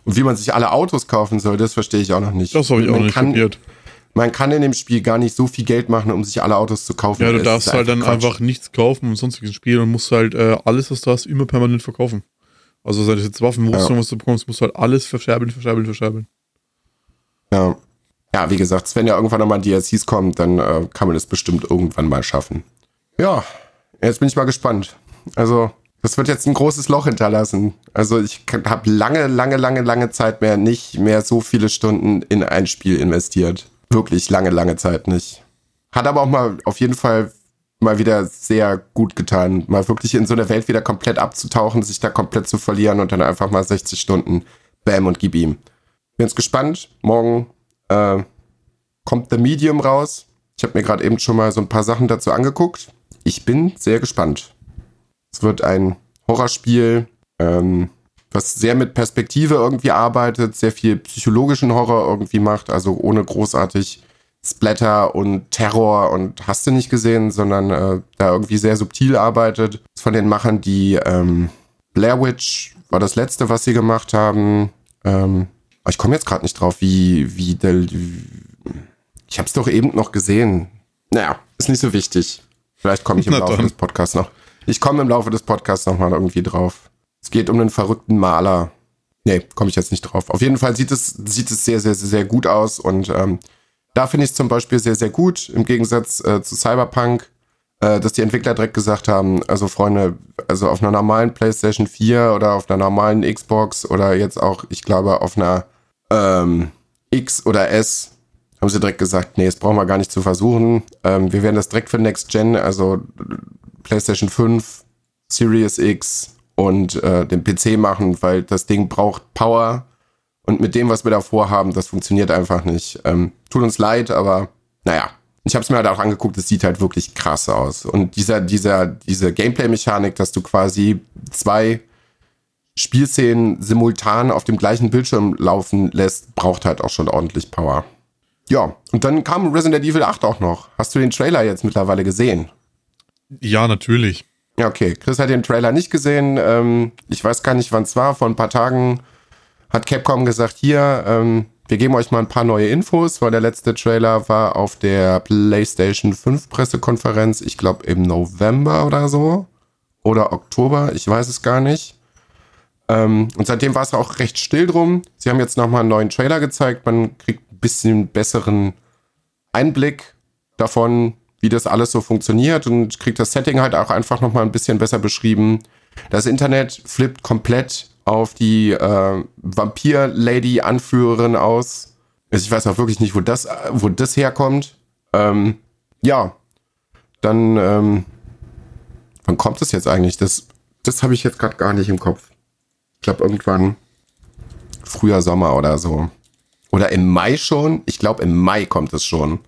[SPEAKER 2] Und wie man sich alle Autos kaufen soll, das verstehe ich auch noch nicht.
[SPEAKER 1] Das habe ich auch
[SPEAKER 2] man
[SPEAKER 1] nicht
[SPEAKER 2] kann. Man kann in dem Spiel gar nicht so viel Geld machen, um sich alle Autos zu kaufen.
[SPEAKER 1] Ja, du darfst halt dann einfach nichts kaufen im sonstigen Spiel und musst halt äh, alles, was du hast, immer permanent verkaufen. Also sei das jetzt Waffen, Rüstung, was du bekommst, musst du halt alles verscherbeln, verscherbeln, verscherbeln.
[SPEAKER 2] Ja. ja, wie gesagt, wenn ja irgendwann nochmal DLCs kommen, dann äh, kann man es bestimmt irgendwann mal schaffen. Ja, jetzt bin ich mal gespannt. Also, das wird jetzt ein großes Loch hinterlassen. Also, ich habe lange, lange, lange, lange Zeit mehr nicht mehr so viele Stunden in ein Spiel investiert. Wirklich lange, lange Zeit nicht. Hat aber auch mal auf jeden Fall mal wieder sehr gut getan, mal wirklich in so eine Welt wieder komplett abzutauchen, sich da komplett zu verlieren und dann einfach mal 60 Stunden Bam und gib ihm. Bin jetzt gespannt. Morgen äh, kommt The Medium raus. Ich habe mir gerade eben schon mal so ein paar Sachen dazu angeguckt. Ich bin sehr gespannt. Es wird ein Horrorspiel, ähm, was sehr mit Perspektive irgendwie arbeitet, sehr viel psychologischen Horror irgendwie macht, also ohne großartig Splatter und Terror und hast du nicht gesehen, sondern äh, da irgendwie sehr subtil arbeitet. Von den Machern, die ähm, Blair Witch war das letzte, was sie gemacht haben. Ähm, ich komme jetzt gerade nicht drauf, wie, wie der. Ich habe es doch eben noch gesehen. Naja, ist nicht so wichtig. Vielleicht komme ich im
[SPEAKER 1] Na
[SPEAKER 2] Laufe
[SPEAKER 1] dann.
[SPEAKER 2] des Podcasts noch. Ich komme im Laufe des Podcasts noch mal irgendwie drauf. Es geht um einen verrückten Maler. Nee, komme ich jetzt nicht drauf. Auf jeden Fall sieht es, sieht es sehr, sehr, sehr, sehr gut aus. Und ähm, da finde ich es zum Beispiel sehr, sehr gut, im Gegensatz äh, zu Cyberpunk, äh, dass die Entwickler direkt gesagt haben, also Freunde, also auf einer normalen PlayStation 4 oder auf einer normalen Xbox oder jetzt auch, ich glaube, auf einer ähm, X oder S, haben sie direkt gesagt, nee, das brauchen wir gar nicht zu versuchen. Ähm, wir werden das direkt für Next Gen, also PlayStation 5, Series X und äh, den PC machen, weil das Ding braucht Power. Und mit dem, was wir da vorhaben, das funktioniert einfach nicht. Ähm, tut uns leid, aber naja. Ich habe es mir halt auch angeguckt, es sieht halt wirklich krass aus. Und dieser, dieser, diese Gameplay-Mechanik, dass du quasi zwei Spielszenen simultan auf dem gleichen Bildschirm laufen lässt, braucht halt auch schon ordentlich Power. Ja, und dann kam Resident Evil 8 auch noch. Hast du den Trailer jetzt mittlerweile gesehen?
[SPEAKER 1] Ja, natürlich.
[SPEAKER 2] Ja, okay. Chris hat den Trailer nicht gesehen. Ähm, ich weiß gar nicht, wann es war. Vor ein paar Tagen hat Capcom gesagt, hier, ähm, wir geben euch mal ein paar neue Infos, weil der letzte Trailer war auf der PlayStation 5 Pressekonferenz, ich glaube im November oder so. Oder Oktober, ich weiß es gar nicht. Ähm, und seitdem war es auch recht still drum. Sie haben jetzt nochmal einen neuen Trailer gezeigt. Man kriegt ein bisschen besseren Einblick davon, wie das alles so funktioniert und kriegt das Setting halt auch einfach nochmal ein bisschen besser beschrieben. Das Internet flippt komplett auf die äh, Vampir-Lady-Anführerin aus. Also ich weiß auch wirklich nicht, wo das, wo das herkommt. Ähm, ja, dann, ähm, wann kommt das jetzt eigentlich? Das, das habe ich jetzt gerade gar nicht im Kopf. Ich glaube irgendwann früher Sommer oder so. Oder im Mai schon? Ich glaube im Mai kommt es schon.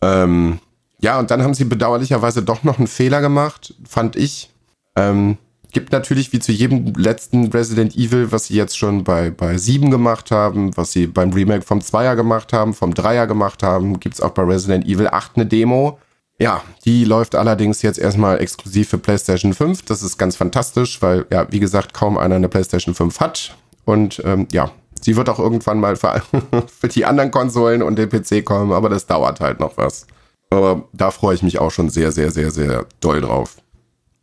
[SPEAKER 2] Ähm, ja, und dann haben sie bedauerlicherweise doch noch einen Fehler gemacht, fand ich. Ähm, gibt natürlich wie zu jedem letzten Resident Evil, was sie jetzt schon bei, bei 7 gemacht haben, was sie beim Remake vom 2er gemacht haben, vom 3er gemacht haben, gibt's auch bei Resident Evil 8 eine Demo. Ja, die läuft allerdings jetzt erstmal exklusiv für PlayStation 5. Das ist ganz fantastisch, weil, ja, wie gesagt, kaum einer eine PlayStation 5 hat. Und ähm, ja, sie wird auch irgendwann mal für, für die anderen Konsolen und den PC kommen, aber das dauert halt noch was. Aber da freue ich mich auch schon sehr, sehr, sehr, sehr doll drauf.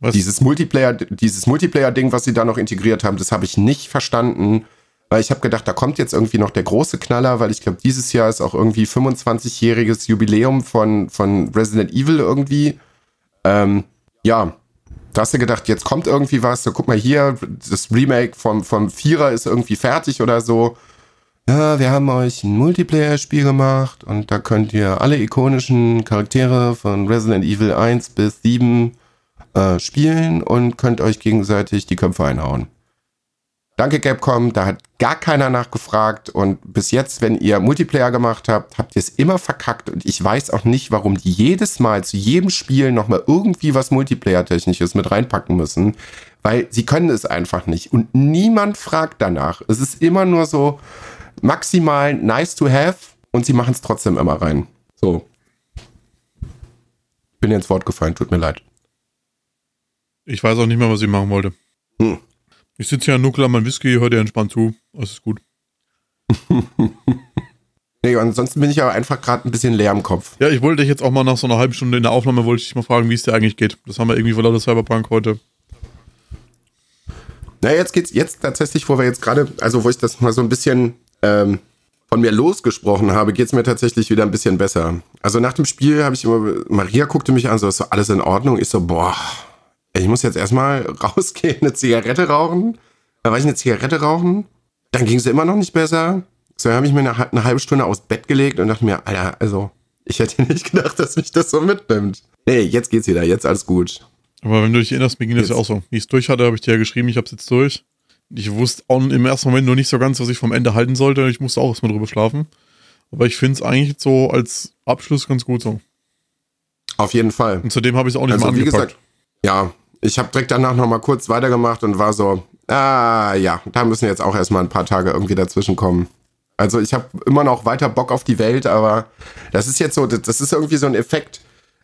[SPEAKER 1] Was?
[SPEAKER 2] Dieses Multiplayer, dieses Multiplayer-Ding, was sie da noch integriert haben, das habe ich nicht verstanden. Weil ich habe gedacht, da kommt jetzt irgendwie noch der große Knaller, weil ich glaube, dieses Jahr ist auch irgendwie 25-jähriges Jubiläum von, von Resident Evil irgendwie. Ähm, ja, Da hast du gedacht, jetzt kommt irgendwie was, so guck mal hier, das Remake vom, vom Vierer ist irgendwie fertig oder so. Ja, wir haben euch ein Multiplayer-Spiel gemacht und da könnt ihr alle ikonischen Charaktere von Resident Evil 1 bis 7 äh, spielen und könnt euch gegenseitig die Köpfe einhauen. Danke Capcom, da hat gar keiner nachgefragt und bis jetzt, wenn ihr Multiplayer gemacht habt, habt ihr es immer verkackt und ich weiß auch nicht, warum die jedes Mal zu jedem Spiel nochmal irgendwie was Multiplayer-technisches mit reinpacken müssen, weil sie können es einfach nicht und niemand fragt danach. Es ist immer nur so maximal nice to have und sie machen es trotzdem immer rein. So. Bin ins Wort gefallen, tut mir leid.
[SPEAKER 1] Ich weiß auch nicht mehr, was ich machen wollte. Hm. Ich sitze hier an Nuklear, mein Whisky, höre dir entspannt zu. Alles ist gut.
[SPEAKER 2] nee, ansonsten bin ich aber einfach gerade ein bisschen leer im Kopf.
[SPEAKER 1] Ja, ich wollte dich jetzt auch mal nach so einer halben Stunde in der Aufnahme, wollte ich dich mal fragen, wie es dir eigentlich geht. Das haben wir irgendwie vor lauter Cyberpunk heute.
[SPEAKER 2] Na, jetzt geht's jetzt tatsächlich, wo wir jetzt gerade, also wo ich das mal so ein bisschen ähm, von mir losgesprochen habe, geht's mir tatsächlich wieder ein bisschen besser. Also nach dem Spiel habe ich immer, Maria guckte mich an, so ist so alles in Ordnung. Ich so, boah, ich muss jetzt erstmal rausgehen, eine Zigarette rauchen. Da war ich eine Zigarette rauchen. Dann ging es immer noch nicht besser. So habe ich mir eine, eine, halbe Stunde aus Bett gelegt und dachte mir, Alter, also, ich hätte nicht gedacht, dass mich das so mitnimmt. Nee, jetzt geht's wieder, jetzt alles gut.
[SPEAKER 1] Aber wenn du dich erinnerst, mir ging das ja auch so. Wie ich es durch hatte, habe ich dir ja geschrieben, ich habe es jetzt durch. Ich wusste auch im ersten Moment nur nicht so ganz, was ich vom Ende halten sollte. Ich musste auch erstmal drüber schlafen. Aber ich finde es eigentlich so als Abschluss ganz gut so.
[SPEAKER 2] Auf jeden Fall.
[SPEAKER 1] Und zudem habe ich es auch nicht also, mal angepackt. Wie gesagt,
[SPEAKER 2] ja, ich habe direkt danach nochmal kurz weitergemacht und war so, ah ja, da müssen jetzt auch erstmal ein paar Tage irgendwie dazwischen kommen. Also ich habe immer noch weiter Bock auf die Welt, aber das ist jetzt so, das ist irgendwie so ein Effekt.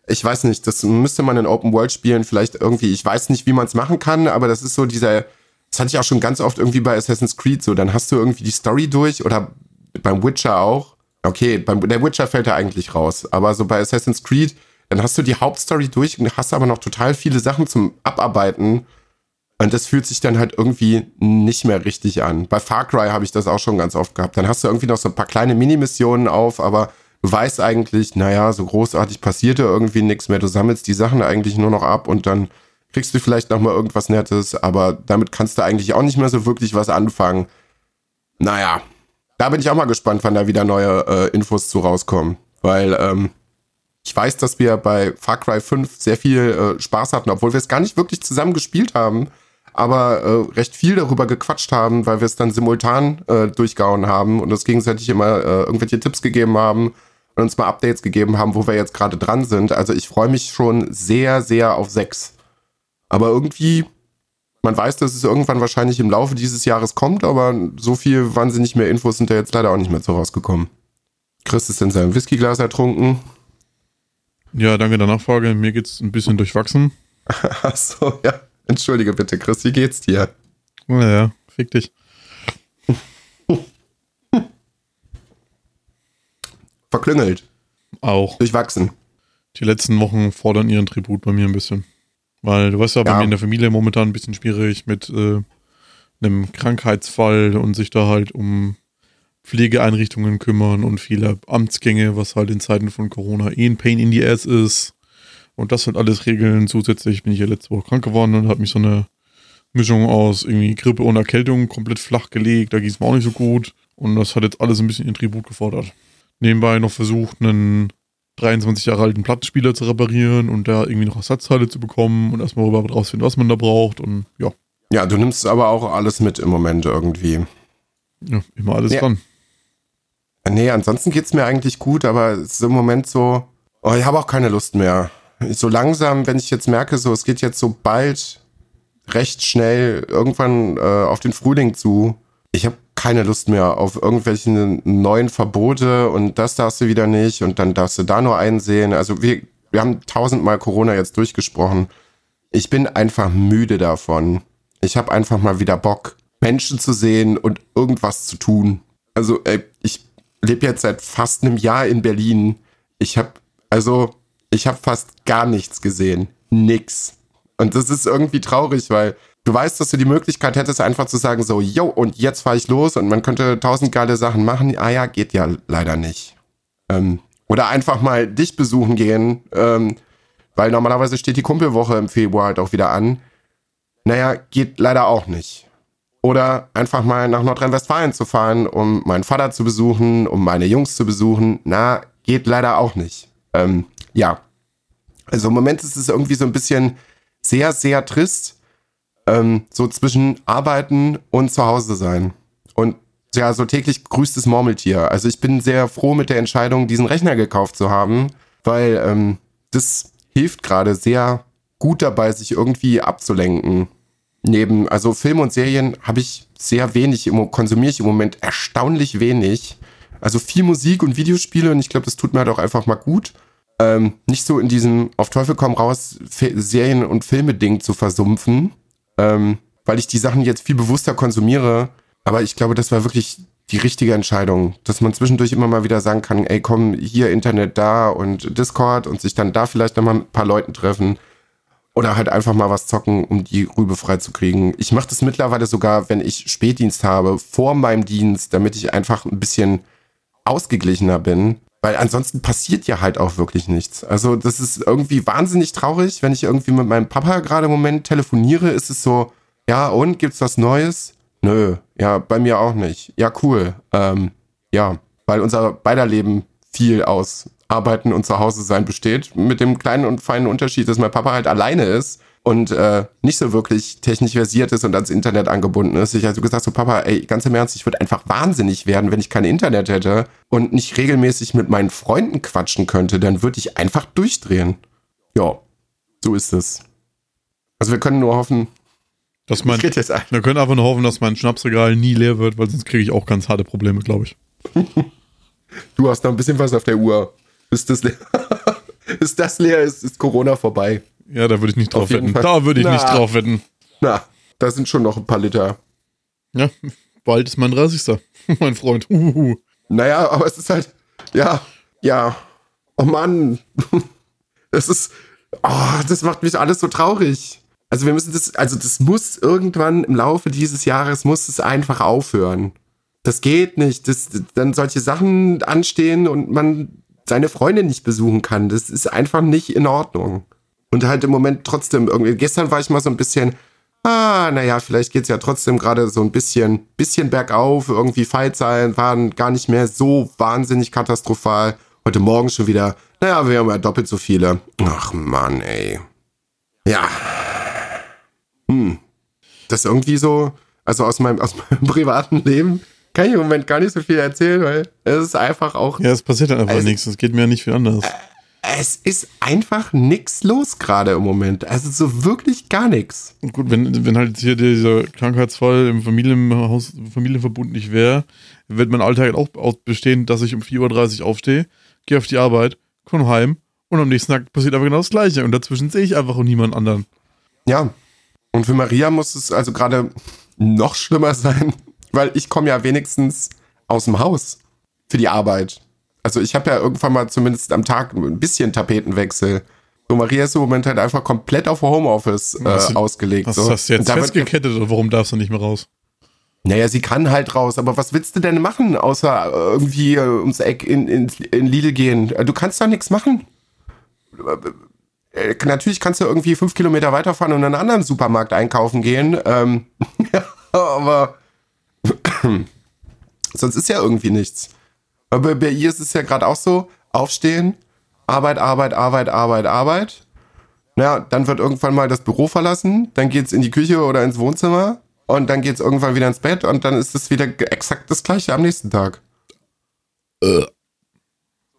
[SPEAKER 2] Ich weiß nicht, das müsste man in Open World spielen, vielleicht irgendwie, ich weiß nicht, wie man es machen kann, aber das ist so dieser, das hatte ich auch schon ganz oft irgendwie bei Assassin's Creed so, dann hast du irgendwie die Story durch oder beim Witcher auch. Okay, beim, der Witcher fällt ja eigentlich raus, aber so bei Assassin's Creed, dann hast du die Hauptstory durch und hast aber noch total viele Sachen zum Abarbeiten. Und das fühlt sich dann halt irgendwie nicht mehr richtig an. Bei Far Cry habe ich das auch schon ganz oft gehabt. Dann hast du irgendwie noch so ein paar kleine Mini-Missionen auf, aber du weißt eigentlich, naja, so großartig passierte irgendwie nichts mehr. Du sammelst die Sachen eigentlich nur noch ab und dann kriegst du vielleicht noch mal irgendwas Nettes, aber damit kannst du eigentlich auch nicht mehr so wirklich was anfangen. Naja, da bin ich auch mal gespannt, wann da wieder neue äh, Infos zu rauskommen. Weil ähm, ich weiß, dass wir bei Far Cry 5 sehr viel äh, Spaß hatten, obwohl wir es gar nicht wirklich zusammen gespielt haben, aber äh, recht viel darüber gequatscht haben, weil wir es dann simultan äh, durchgehauen haben und uns gegenseitig immer äh, irgendwelche Tipps gegeben haben und uns mal Updates gegeben haben, wo wir jetzt gerade dran sind. Also ich freue mich schon sehr, sehr auf 6. Aber irgendwie, man weiß, dass es irgendwann wahrscheinlich im Laufe dieses Jahres kommt, aber so viel wahnsinnig mehr Infos sind da jetzt leider auch nicht mehr so rausgekommen. Chris ist in seinem Whiskyglas ertrunken.
[SPEAKER 1] Ja, danke der Nachfrage. Mir geht's ein bisschen durchwachsen.
[SPEAKER 2] Achso, ja. Entschuldige bitte, Chris, wie geht's dir?
[SPEAKER 1] Naja, fick dich.
[SPEAKER 2] Verklüngelt.
[SPEAKER 1] Auch.
[SPEAKER 2] Durchwachsen.
[SPEAKER 1] Die letzten Wochen fordern ihren Tribut bei mir ein bisschen. Weil du weißt ja, bei ja. mir in der Familie momentan ein bisschen schwierig mit äh, einem Krankheitsfall und sich da halt um Pflegeeinrichtungen kümmern und viele Amtsgänge, was halt in Zeiten von Corona eh ein Pain in the Ass ist. Und das sind alles Regeln. Zusätzlich bin ich ja letzte Woche krank geworden und habe mich so eine Mischung aus irgendwie Grippe und Erkältung komplett flach gelegt. Da ging es mir auch nicht so gut. Und das hat jetzt alles ein bisschen in Tribut gefordert. Nebenbei noch versucht, einen 23 Jahre alten Plattenspieler zu reparieren und da irgendwie noch Ersatzteile zu bekommen und erstmal rüber rausfinden, was man da braucht. Und ja.
[SPEAKER 2] Ja, du nimmst aber auch alles mit im Moment irgendwie.
[SPEAKER 1] Ja, immer alles ja. dran.
[SPEAKER 2] Nee, ansonsten geht's mir eigentlich gut, aber es ist im Moment so, oh, ich habe auch keine Lust mehr. So langsam, wenn ich jetzt merke, so es geht jetzt so bald recht schnell irgendwann äh, auf den Frühling zu. Ich habe keine Lust mehr auf irgendwelche neuen Verbote und das darfst du wieder nicht und dann darfst du da nur einsehen. Also wir, wir haben tausendmal Corona jetzt durchgesprochen. Ich bin einfach müde davon. Ich habe einfach mal wieder Bock, Menschen zu sehen und irgendwas zu tun. Also ey, ich lebe jetzt seit fast einem Jahr in Berlin. Ich habe also ich habe fast gar nichts gesehen, nix. Und das ist irgendwie traurig, weil du weißt, dass du die Möglichkeit hättest, einfach zu sagen so, yo, und jetzt fahre ich los und man könnte tausend geile Sachen machen. Ah ja, geht ja leider nicht. Ähm, oder einfach mal dich besuchen gehen. Ähm, weil normalerweise steht die Kumpelwoche im Februar halt auch wieder an. Naja, geht leider auch nicht. Oder einfach mal nach Nordrhein-Westfalen zu fahren, um meinen Vater zu besuchen, um meine Jungs zu besuchen. Na, geht leider auch nicht. Ähm, ja. Also im Moment ist es irgendwie so ein bisschen sehr, sehr trist. Ähm, so zwischen Arbeiten und zu Hause sein. Und ja, so täglich grüßt das Murmeltier. Also ich bin sehr froh mit der Entscheidung, diesen Rechner gekauft zu haben, weil ähm, das hilft gerade sehr gut dabei, sich irgendwie abzulenken. Neben, also Film und Serien habe ich sehr wenig, konsumiere ich im Moment erstaunlich wenig. Also viel Musik und Videospiele und ich glaube, das tut mir halt auch einfach mal gut. Ähm, nicht so in diesem auf Teufel komm raus Serien- und Filme-Ding zu versumpfen, ähm, weil ich die Sachen jetzt viel bewusster konsumiere. Aber ich glaube, das war wirklich die richtige Entscheidung, dass man zwischendurch immer mal wieder sagen kann, ey, komm, hier Internet da und Discord und sich dann da vielleicht nochmal ein paar Leuten treffen oder halt einfach mal was zocken, um die Rübe frei zu kriegen. Ich mache das mittlerweile sogar, wenn ich Spätdienst habe, vor meinem Dienst, damit ich einfach ein bisschen ausgeglichener bin, weil ansonsten passiert ja halt auch wirklich nichts. Also das ist irgendwie wahnsinnig traurig, wenn ich irgendwie mit meinem Papa gerade im Moment telefoniere, ist es so, ja und, gibt's was Neues? Nö, ja, bei mir auch nicht. Ja, cool. Ähm, ja, weil unser beider Leben viel aus Arbeiten und zu Hause sein besteht. Mit dem kleinen und feinen Unterschied, dass mein Papa halt alleine ist und äh, nicht so wirklich technisch versiert ist und ans Internet angebunden ist. Ich also gesagt so, Papa, ey, ganz im Ernst, ich würde einfach wahnsinnig werden, wenn ich kein Internet hätte und nicht regelmäßig mit meinen Freunden quatschen könnte, dann würde ich einfach durchdrehen. Ja, so ist es. Also wir können nur hoffen,
[SPEAKER 1] dass mein, wir können einfach nur hoffen, dass mein Schnapsregal nie leer wird, weil sonst kriege ich auch ganz harte Probleme, glaube ich.
[SPEAKER 2] du hast noch ein bisschen was auf der Uhr. Ist das leer, ist das leer ist, ist Corona vorbei.
[SPEAKER 1] Ja, da würde ich nicht drauf wetten. Fall. Da würde ich Na. nicht drauf wetten.
[SPEAKER 2] Na, da sind schon noch ein paar Liter.
[SPEAKER 1] Ja, bald ist mein 30. mein Freund. Uhuhu.
[SPEAKER 2] Naja, aber es ist halt, ja, ja. Oh Mann. Das ist, oh, das macht mich alles so traurig. Also wir müssen das, also das muss irgendwann im Laufe dieses Jahres muss es einfach aufhören. Das geht nicht, dass dann solche Sachen anstehen und man seine Freunde nicht besuchen kann. Das ist einfach nicht in Ordnung. Und halt im Moment trotzdem irgendwie. Gestern war ich mal so ein bisschen, ah, naja, vielleicht geht's ja trotzdem gerade so ein bisschen, bisschen bergauf. Irgendwie Fallzahlen waren gar nicht mehr so wahnsinnig katastrophal. Heute Morgen schon wieder, naja, wir haben ja doppelt so viele. Ach Mann, ey. Ja, hm, das ist irgendwie so, also aus meinem, aus meinem privaten Leben kann ich im Moment gar nicht so viel erzählen, weil es ist einfach auch.
[SPEAKER 1] Ja, es passiert dann einfach nichts. Es geht mir nicht viel anders.
[SPEAKER 2] Es ist einfach nichts los gerade im Moment. Also so wirklich gar nichts.
[SPEAKER 1] Gut, wenn, wenn halt hier dieser Krankheitsfall im Familienhaus, Familienverbund nicht wäre, wird mein Alltag auch bestehen, dass ich um 4.30 Uhr aufstehe, gehe auf die Arbeit, komme heim und am nächsten Tag passiert aber genau das Gleiche. Und dazwischen sehe ich einfach niemand anderen.
[SPEAKER 2] Ja, und für Maria muss es also gerade noch schlimmer sein, weil ich komme ja wenigstens aus dem Haus für die Arbeit. Also ich habe ja irgendwann mal zumindest am Tag ein bisschen Tapetenwechsel. So, Maria ist im Moment halt einfach komplett auf Homeoffice äh, du, ausgelegt.
[SPEAKER 1] Hast
[SPEAKER 2] so.
[SPEAKER 1] du das jetzt festgekettet oder warum darfst du nicht mehr raus?
[SPEAKER 2] Naja, sie kann halt raus, aber was willst du denn machen, außer irgendwie äh, ums Eck in, in, in Lidl gehen? Du kannst doch nichts machen. Äh, natürlich kannst du irgendwie fünf Kilometer weiterfahren und in einen anderen Supermarkt einkaufen gehen. Ähm, aber sonst ist ja irgendwie nichts. Aber bei ihr ist es ja gerade auch so: Aufstehen, Arbeit, Arbeit, Arbeit, Arbeit, Arbeit. Ja, dann wird irgendwann mal das Büro verlassen, dann geht's in die Küche oder ins Wohnzimmer und dann geht's irgendwann wieder ins Bett und dann ist es wieder exakt das gleiche am nächsten Tag. Äh.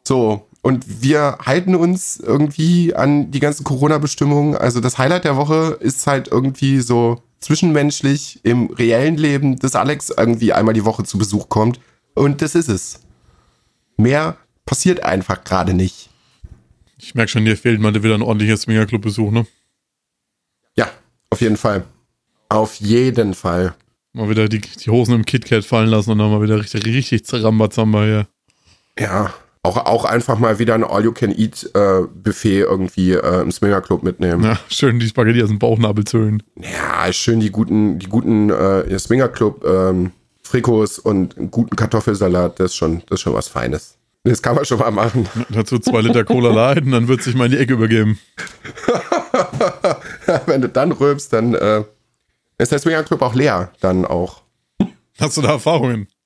[SPEAKER 2] So, und wir halten uns irgendwie an die ganzen Corona-Bestimmungen. Also das Highlight der Woche ist halt irgendwie so zwischenmenschlich im reellen Leben, dass Alex irgendwie einmal die Woche zu Besuch kommt. Und das ist es. Mehr passiert einfach gerade nicht.
[SPEAKER 1] Ich merke schon, dir fehlt mal wieder ein ordentliches Swingerclub-Besuch, ne?
[SPEAKER 2] Ja, auf jeden Fall. Auf jeden Fall.
[SPEAKER 1] Mal wieder die, die Hosen im KitKat fallen lassen und dann mal wieder richtig, richtig Zerambazamba hier.
[SPEAKER 2] Ja, auch, auch einfach mal wieder ein All-You-Can-Eat-Buffet äh, irgendwie äh, im Swingerclub mitnehmen.
[SPEAKER 1] Ja, schön die Spaghetti aus dem Bauchnabel zöhlen.
[SPEAKER 2] Ja, schön die guten, die guten äh, Swingerclub ähm, Frikos und einen guten Kartoffelsalat, das ist schon, das ist schon was Feines. Das kann man schon mal machen.
[SPEAKER 1] Dazu zwei Liter Cola leiden, dann wird sich mal in die Ecke übergeben.
[SPEAKER 2] Wenn du dann rülpst, dann äh, ist der Swingerclub auch leer, dann auch.
[SPEAKER 1] Hast du da Erfahrungen?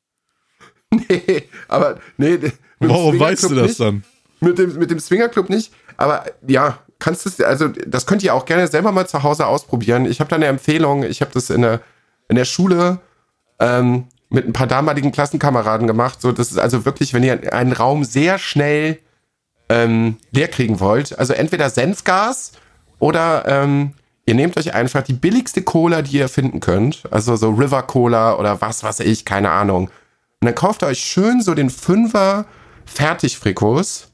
[SPEAKER 2] Nee, aber nee.
[SPEAKER 1] Warum weißt du das nicht. dann?
[SPEAKER 2] Mit dem, mit dem Swingerclub nicht. Aber ja, kannst du also das könnt ihr auch gerne selber mal zu Hause ausprobieren. Ich habe da eine Empfehlung. Ich habe das in der, in der Schule ähm, mit ein paar damaligen Klassenkameraden gemacht. So, das ist also wirklich, wenn ihr einen Raum sehr schnell ähm, leer kriegen wollt, also entweder Senfgas oder ähm, ihr nehmt euch einfach die billigste Cola, die ihr finden könnt. Also so River Cola oder was weiß ich, keine Ahnung. Und dann kauft ihr euch schön so den Fünfer Fertigfrikos.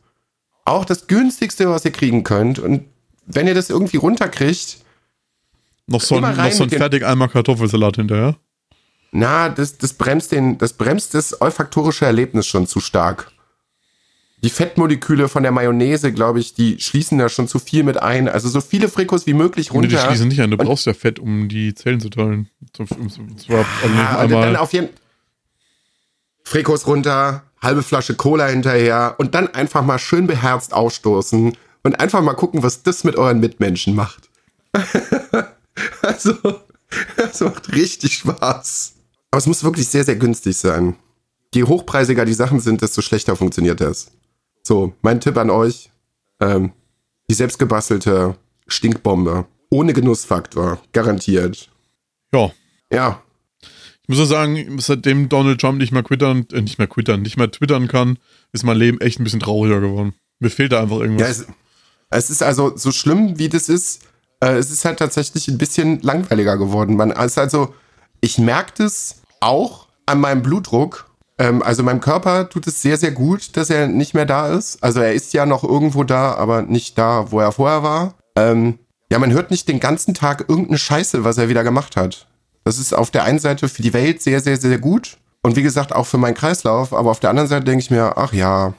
[SPEAKER 2] Auch das günstigste, was ihr kriegen könnt. Und wenn ihr das irgendwie runterkriegt.
[SPEAKER 1] Noch so ein, noch so ein fertig einmal Kartoffelsalat hinterher.
[SPEAKER 2] Na, das, das bremst den, das bremst das olfaktorische Erlebnis schon zu stark. Die Fettmoleküle von der Mayonnaise, glaube ich, die schließen da schon zu viel mit ein. Also so viele Frikos wie möglich runter. Nee,
[SPEAKER 1] die schließen nicht ein. Du brauchst ja Fett, um die Zellen zu teilen.
[SPEAKER 2] Ja, also dann auf jeden Frikos runter, halbe Flasche Cola hinterher und dann einfach mal schön beherzt aufstoßen und einfach mal gucken, was das mit euren Mitmenschen macht. also, das macht richtig Spaß. Aber es muss wirklich sehr, sehr günstig sein. Je hochpreisiger die Sachen sind, desto schlechter funktioniert das. So, mein Tipp an euch: ähm, die selbstgebastelte Stinkbombe. Ohne Genussfaktor. Garantiert.
[SPEAKER 1] Ja.
[SPEAKER 2] Ja.
[SPEAKER 1] Ich muss auch sagen, seitdem Donald Trump nicht mehr twittern, äh, nicht mehr twittern, nicht mehr twittern kann, ist mein Leben echt ein bisschen trauriger geworden. Mir fehlt da einfach irgendwas.
[SPEAKER 2] Ja, es, es ist also so schlimm, wie das ist. Äh, es ist halt tatsächlich ein bisschen langweiliger geworden. Man ist also, ich merke das auch an meinem Blutdruck. Ähm, also meinem Körper tut es sehr, sehr gut, dass er nicht mehr da ist. Also er ist ja noch irgendwo da, aber nicht da, wo er vorher war. Ähm, ja, man hört nicht den ganzen Tag irgendeine Scheiße, was er wieder gemacht hat. Das ist auf der einen Seite für die Welt sehr, sehr, sehr gut. Und wie gesagt, auch für meinen Kreislauf. Aber auf der anderen Seite denke ich mir, ach ja,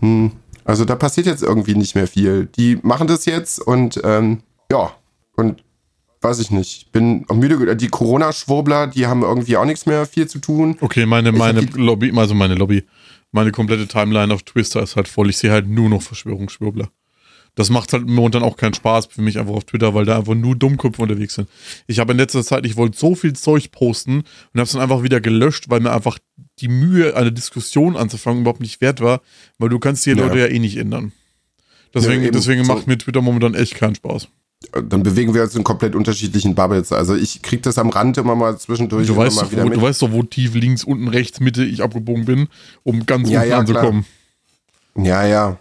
[SPEAKER 2] hm, also da passiert jetzt irgendwie nicht mehr viel. Die machen das jetzt und ähm, ja, und weiß ich nicht. Ich bin auch müde. Die Corona-Schwurbler, die haben irgendwie auch nichts mehr viel zu tun.
[SPEAKER 1] Okay, meine, meine Lobby, also meine Lobby, meine komplette Timeline auf Twitter ist halt voll. Ich sehe halt nur noch Verschwörungsschwurbler. Das macht halt momentan auch keinen Spaß für mich einfach auf Twitter, weil da einfach nur Dummköpfe unterwegs sind. Ich habe in letzter Zeit, ich wollte so viel Zeug posten und habe es dann einfach wieder gelöscht, weil mir einfach die Mühe, eine Diskussion anzufangen, überhaupt nicht wert war, weil du kannst die ja. Leute ja eh nicht ändern. Deswegen, ja, deswegen macht mir Twitter momentan echt keinen Spaß
[SPEAKER 2] dann bewegen wir uns in komplett unterschiedlichen Bubbles. Also ich krieg das am Rand immer mal zwischendurch.
[SPEAKER 1] Du weißt, doch, wo, du weißt doch, wo tief links, unten rechts, Mitte ich abgebogen bin, um ganz ja, unten ja, anzukommen.
[SPEAKER 2] Klar. Ja, ja.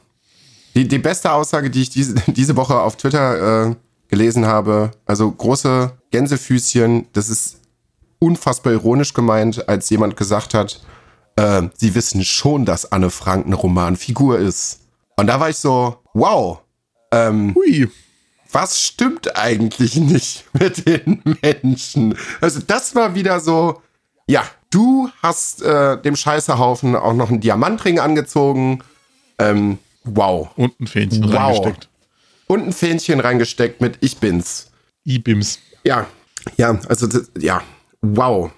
[SPEAKER 2] Die, die beste Aussage, die ich diese, diese Woche auf Twitter äh, gelesen habe, also große Gänsefüßchen, das ist unfassbar ironisch gemeint, als jemand gesagt hat, äh, sie wissen schon, dass Anne Frank eine Romanfigur ist. Und da war ich so, wow. Ähm, Hui was stimmt eigentlich nicht mit den Menschen? Also das war wieder so, ja, du hast äh, dem Scheißehaufen auch noch einen Diamantring angezogen. Ähm, wow.
[SPEAKER 1] Und ein Fähnchen wow. reingesteckt.
[SPEAKER 2] Und ein Fähnchen reingesteckt mit Ich bin's.
[SPEAKER 1] I-Bims.
[SPEAKER 2] Ja, ja, also das, ja, wow.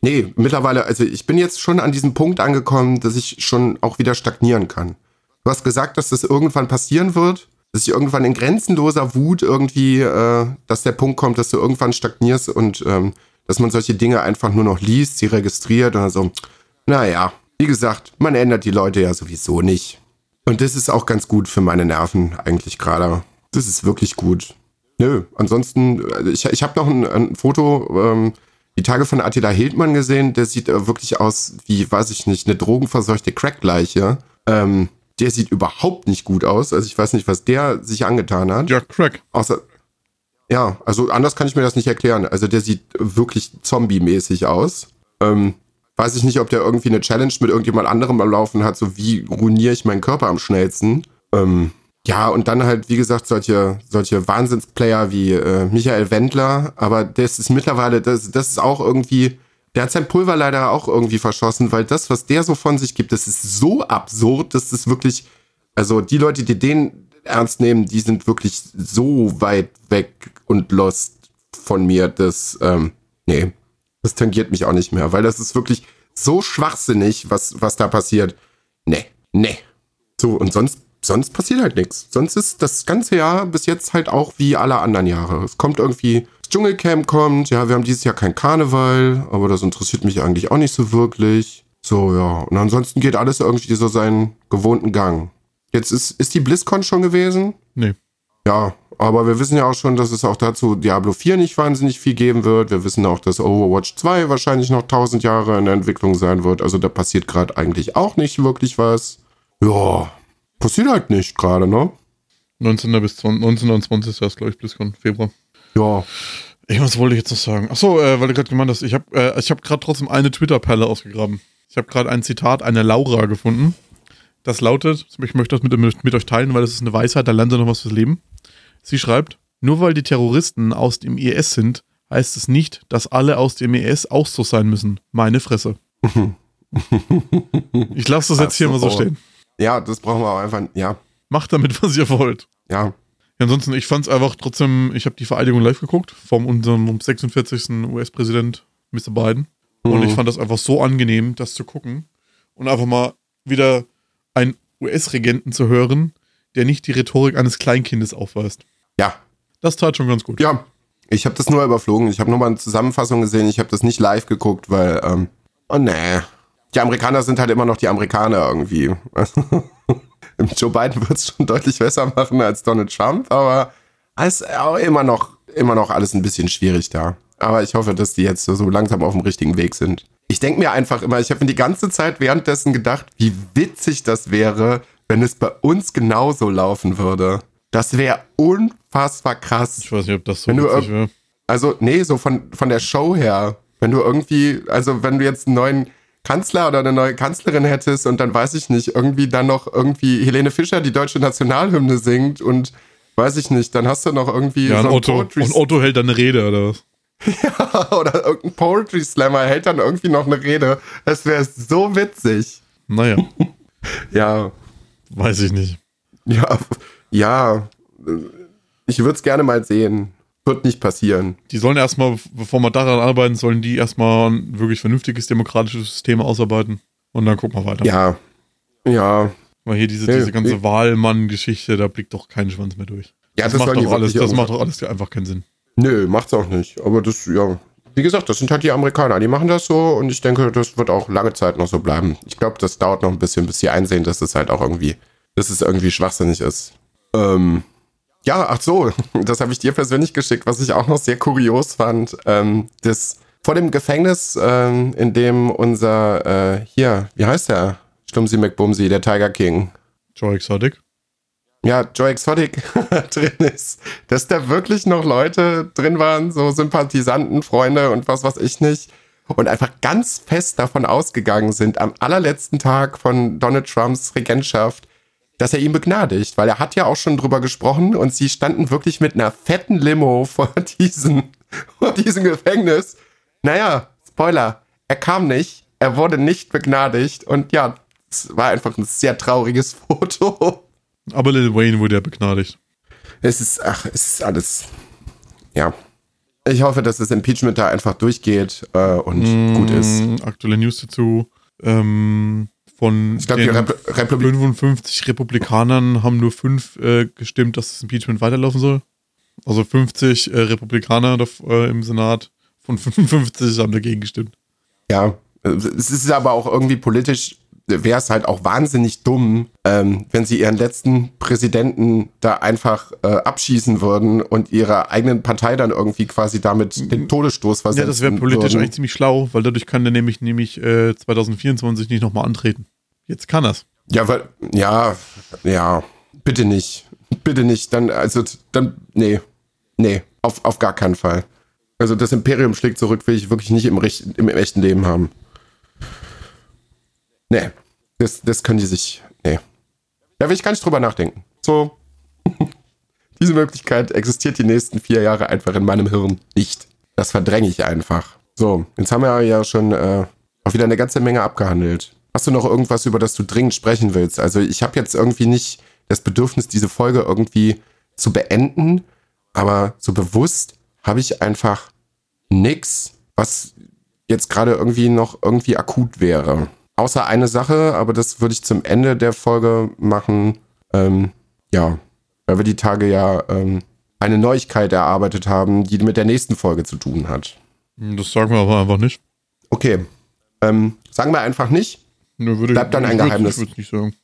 [SPEAKER 2] Nee, mittlerweile, also ich bin jetzt schon an diesem Punkt angekommen, dass ich schon auch wieder stagnieren kann. Du hast gesagt, dass das irgendwann passieren wird dass ich irgendwann in grenzenloser Wut irgendwie, äh, dass der Punkt kommt, dass du irgendwann stagnierst und ähm, dass man solche Dinge einfach nur noch liest, sie registriert und so. Naja, wie gesagt, man ändert die Leute ja sowieso nicht. Und das ist auch ganz gut für meine Nerven eigentlich gerade. Das ist wirklich gut. Nö, ansonsten, also ich, ich habe noch ein, ein Foto, ähm, die Tage von Attila Hildmann gesehen, der sieht äh, wirklich aus wie, weiß ich nicht, eine drogenverseuchte Crackleiche. Ähm, der sieht überhaupt nicht gut aus. Also ich weiß nicht, was der sich angetan hat.
[SPEAKER 1] Ja, Crack.
[SPEAKER 2] Außer, ja, also anders kann ich mir das nicht erklären. Also der sieht wirklich zombie-mäßig aus. Ähm, weiß ich nicht, ob der irgendwie eine Challenge mit irgendjemand anderem am Laufen hat, so wie ruiniere ich meinen Körper am schnellsten. Ähm, ja, und dann halt, wie gesagt, solche, solche Wahnsinnsplayer wie äh, Michael Wendler, aber das ist mittlerweile, das, das ist auch irgendwie, der hat sein Pulver leider auch irgendwie verschossen, weil das, was der so von sich gibt, das ist so absurd, dass das wirklich, also die Leute, die den ernst nehmen, die sind wirklich so weit weg und lost von mir, dass, ähm, nee, das tangiert mich auch nicht mehr, weil das ist wirklich so schwachsinnig, was, was da passiert. Nee, nee, So, und sonst, sonst passiert halt nichts. Sonst ist das ganze Jahr bis jetzt halt auch wie alle anderen Jahre. Es kommt irgendwie, Dschungelcamp kommt, ja, wir haben dieses Jahr kein Karneval, aber das interessiert mich eigentlich auch nicht so wirklich. So, ja. Und ansonsten geht alles irgendwie so seinen gewohnten Gang. Jetzt ist, ist die BlizzCon schon gewesen?
[SPEAKER 1] Nee.
[SPEAKER 2] Ja, aber wir wissen ja auch schon, dass es auch dazu Diablo 4 nicht wahnsinnig viel geben wird. Wir wissen auch, dass Overwatch 2 wahrscheinlich noch 1000 Jahre in der Entwicklung sein wird. Also da passiert gerade eigentlich auch nicht wirklich was. Ja, passiert halt nicht gerade, ne?
[SPEAKER 1] 19. bis 20, 19. und 20. ist, glaube ich, BlizzCon, Februar.
[SPEAKER 2] Ja.
[SPEAKER 1] Irgendwas wollte ich jetzt noch sagen. Achso, äh, weil du gerade gemeint hast, ich habe äh, ich hab gerade trotzdem eine Twitter-Perle ausgegraben. Ich habe gerade ein Zitat einer Laura gefunden. Das lautet, ich möchte das mit, mit, euch teilen, weil das ist eine Weisheit, da lernt ihr noch was fürs Leben. Sie schreibt, nur weil die Terroristen aus dem IS sind, heißt es nicht, dass alle aus dem IS auch so sein müssen. Meine Fresse. ich lasse das jetzt hier mal so stehen.
[SPEAKER 2] Ja, das brauchen wir auch einfach, ja.
[SPEAKER 1] Macht damit, was ihr wollt.
[SPEAKER 2] Ja.
[SPEAKER 1] Ansonsten, ich fand es einfach trotzdem, ich habe die Vereidigung live geguckt, vom unserem 46. US-Präsident Mr. Biden. Mhm. Und ich fand das einfach so angenehm, das zu gucken. Und einfach mal wieder einen US-Regenten zu hören, der nicht die Rhetorik eines Kleinkindes aufweist.
[SPEAKER 2] Ja.
[SPEAKER 1] Das tat schon ganz gut.
[SPEAKER 2] Ja. Ich habe das nur überflogen. Ich habe nur mal eine Zusammenfassung gesehen. Ich habe das nicht live geguckt, weil, ähm, oh nee. Die Amerikaner sind halt immer noch die Amerikaner irgendwie. Joe Biden wird es schon deutlich besser machen als Donald Trump, aber es ist auch immer noch, immer noch alles ein bisschen schwierig da. Aber ich hoffe, dass die jetzt so langsam auf dem richtigen Weg sind. Ich denke mir einfach immer, ich habe mir die ganze Zeit währenddessen gedacht, wie witzig das wäre, wenn es bei uns genauso laufen würde. Das wäre unfassbar krass.
[SPEAKER 1] Ich weiß nicht, ob das so witzig wäre.
[SPEAKER 2] Also, nee, so von, von der Show her. Wenn du irgendwie, also wenn du jetzt einen neuen Kanzler oder eine neue Kanzlerin hättest und dann weiß ich nicht, irgendwie dann noch irgendwie Helene Fischer die deutsche Nationalhymne singt und weiß ich nicht, dann hast du noch irgendwie
[SPEAKER 1] ja, so ein Otto, und Otto hält dann eine Rede oder was?
[SPEAKER 2] Ja, oder irgendein Poetry Slammer hält dann irgendwie noch eine Rede. Das wäre so witzig.
[SPEAKER 1] Naja.
[SPEAKER 2] ja.
[SPEAKER 1] Weiß ich nicht.
[SPEAKER 2] Ja, ja. Ich würde es gerne mal sehen. Wird nicht passieren.
[SPEAKER 1] Die sollen erstmal, bevor wir daran arbeiten, sollen die erstmal ein wirklich vernünftiges demokratisches System ausarbeiten. Und dann gucken wir weiter.
[SPEAKER 2] Ja. Ja.
[SPEAKER 1] Weil hier diese, diese ganze Wahlmann-Geschichte, da blickt doch kein Schwanz mehr durch.
[SPEAKER 2] Ja, das,
[SPEAKER 1] das macht doch alles, das macht doch alles einfach keinen Sinn.
[SPEAKER 2] Nö, macht's auch nicht. Aber das, ja, wie gesagt, das sind halt die Amerikaner, die machen das so und ich denke, das wird auch lange Zeit noch so bleiben. Ich glaube, das dauert noch ein bisschen, bis sie einsehen, dass es halt auch irgendwie, dass es irgendwie schwachsinnig ist. Ähm, ja, ach so, das habe ich dir persönlich geschickt, was ich auch noch sehr kurios fand. Ähm, das vor dem Gefängnis, ähm, in dem unser, äh, hier, wie heißt der? Schlumsi McBumsi, der Tiger King.
[SPEAKER 1] Joe Exotic
[SPEAKER 2] ja, Joe Exotic drin ist, dass da wirklich noch Leute drin waren, so Sympathisanten, Freunde und was weiß ich nicht, und einfach ganz fest davon ausgegangen sind, am allerletzten Tag von Donald Trumps Regentschaft, dass er ihn begnadigt, weil er hat ja auch schon drüber gesprochen und sie standen wirklich mit einer fetten Limo vor diesem, vor diesem Gefängnis. Naja, Spoiler, er kam nicht, er wurde nicht begnadigt und ja, es war einfach ein sehr trauriges Foto.
[SPEAKER 1] Aber Lil Wayne wurde ja begnadigt.
[SPEAKER 2] Es ist, ach, es ist alles. Ja. Ich hoffe, dass das Impeachment da einfach durchgeht äh, und mmh, gut ist.
[SPEAKER 1] Aktuelle News dazu. Ähm, von
[SPEAKER 2] ich glaub, den Rep
[SPEAKER 1] Republik 55 Republikanern haben nur fünf äh, gestimmt, dass das Impeachment weiterlaufen soll. Also 50 äh, Republikaner äh, im Senat von 55 haben dagegen gestimmt.
[SPEAKER 2] Ja, es ist aber auch irgendwie politisch wäre es halt auch wahnsinnig dumm, ähm, wenn sie ihren letzten Präsidenten da einfach äh, abschießen würden und ihrer eigenen Partei dann irgendwie quasi damit den Todesstoß versetzen
[SPEAKER 1] Ja, das wäre politisch würden. eigentlich ziemlich schlau, weil dadurch kann der nämlich, nämlich äh, 2024 nicht nochmal antreten. Jetzt kann er's.
[SPEAKER 2] Ja, weil, ja, ja, bitte nicht. Bitte nicht. Dann, also, dann, nee. Nee, auf, auf gar keinen Fall. Also das Imperium schlägt zurück, will ich wirklich nicht im, im echten Leben haben. Nee, das, das können die sich. Nee. Da will ich gar nicht drüber nachdenken. So. Diese Möglichkeit existiert die nächsten vier Jahre einfach in meinem Hirn nicht. Das verdränge ich einfach. So, jetzt haben wir ja schon äh, auch wieder eine ganze Menge abgehandelt. Hast du noch irgendwas, über das du dringend sprechen willst? Also ich habe jetzt irgendwie nicht das Bedürfnis, diese Folge irgendwie zu beenden, aber so bewusst habe ich einfach nichts, was jetzt gerade irgendwie noch irgendwie akut wäre. Außer eine Sache, aber das würde ich zum Ende der Folge machen. Ähm, ja, weil wir die Tage ja ähm, eine Neuigkeit erarbeitet haben, die mit der nächsten Folge zu tun hat.
[SPEAKER 1] Das sagen wir aber einfach nicht.
[SPEAKER 2] Okay. Ähm, sagen wir einfach nicht.
[SPEAKER 1] Ne, würde
[SPEAKER 2] bleibt dann ein Geheimnis.
[SPEAKER 1] Ich nicht sagen.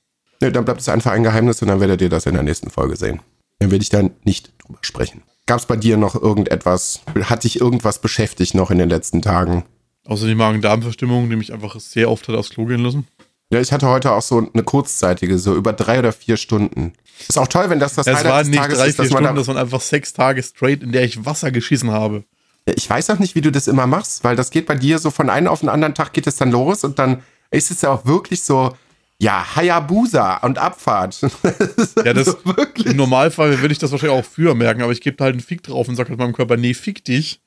[SPEAKER 2] Ne, dann bleibt es einfach ein Geheimnis und dann werdet ihr das in der nächsten Folge sehen. Dann werde ich dann nicht drüber sprechen. Gab es bei dir noch irgendetwas? Hat dich irgendwas beschäftigt noch in den letzten Tagen?
[SPEAKER 1] Außer die Magen-Darm-Verstimmung, die mich einfach sehr oft hat aufs Klo gehen lassen.
[SPEAKER 2] Ja, ich hatte heute auch so eine kurzzeitige, so über drei oder vier Stunden. Ist auch toll, wenn das das
[SPEAKER 1] es
[SPEAKER 2] Highlight
[SPEAKER 1] waren nicht
[SPEAKER 2] Tages
[SPEAKER 1] drei,
[SPEAKER 2] ist,
[SPEAKER 1] vier
[SPEAKER 2] dass man
[SPEAKER 1] Stunden,
[SPEAKER 2] da,
[SPEAKER 1] das waren einfach sechs Tage straight, in der ich Wasser geschissen habe.
[SPEAKER 2] Ich weiß auch nicht, wie du das immer machst, weil das geht bei dir so von einem auf den anderen Tag geht es dann los und dann ist es ja auch wirklich so, ja, Hayabusa und Abfahrt.
[SPEAKER 1] ja, das also wirklich. im Normalfall würde ich das wahrscheinlich auch früher merken, aber ich gebe halt einen Fick drauf und sage halt meinem Körper, nee, fick dich.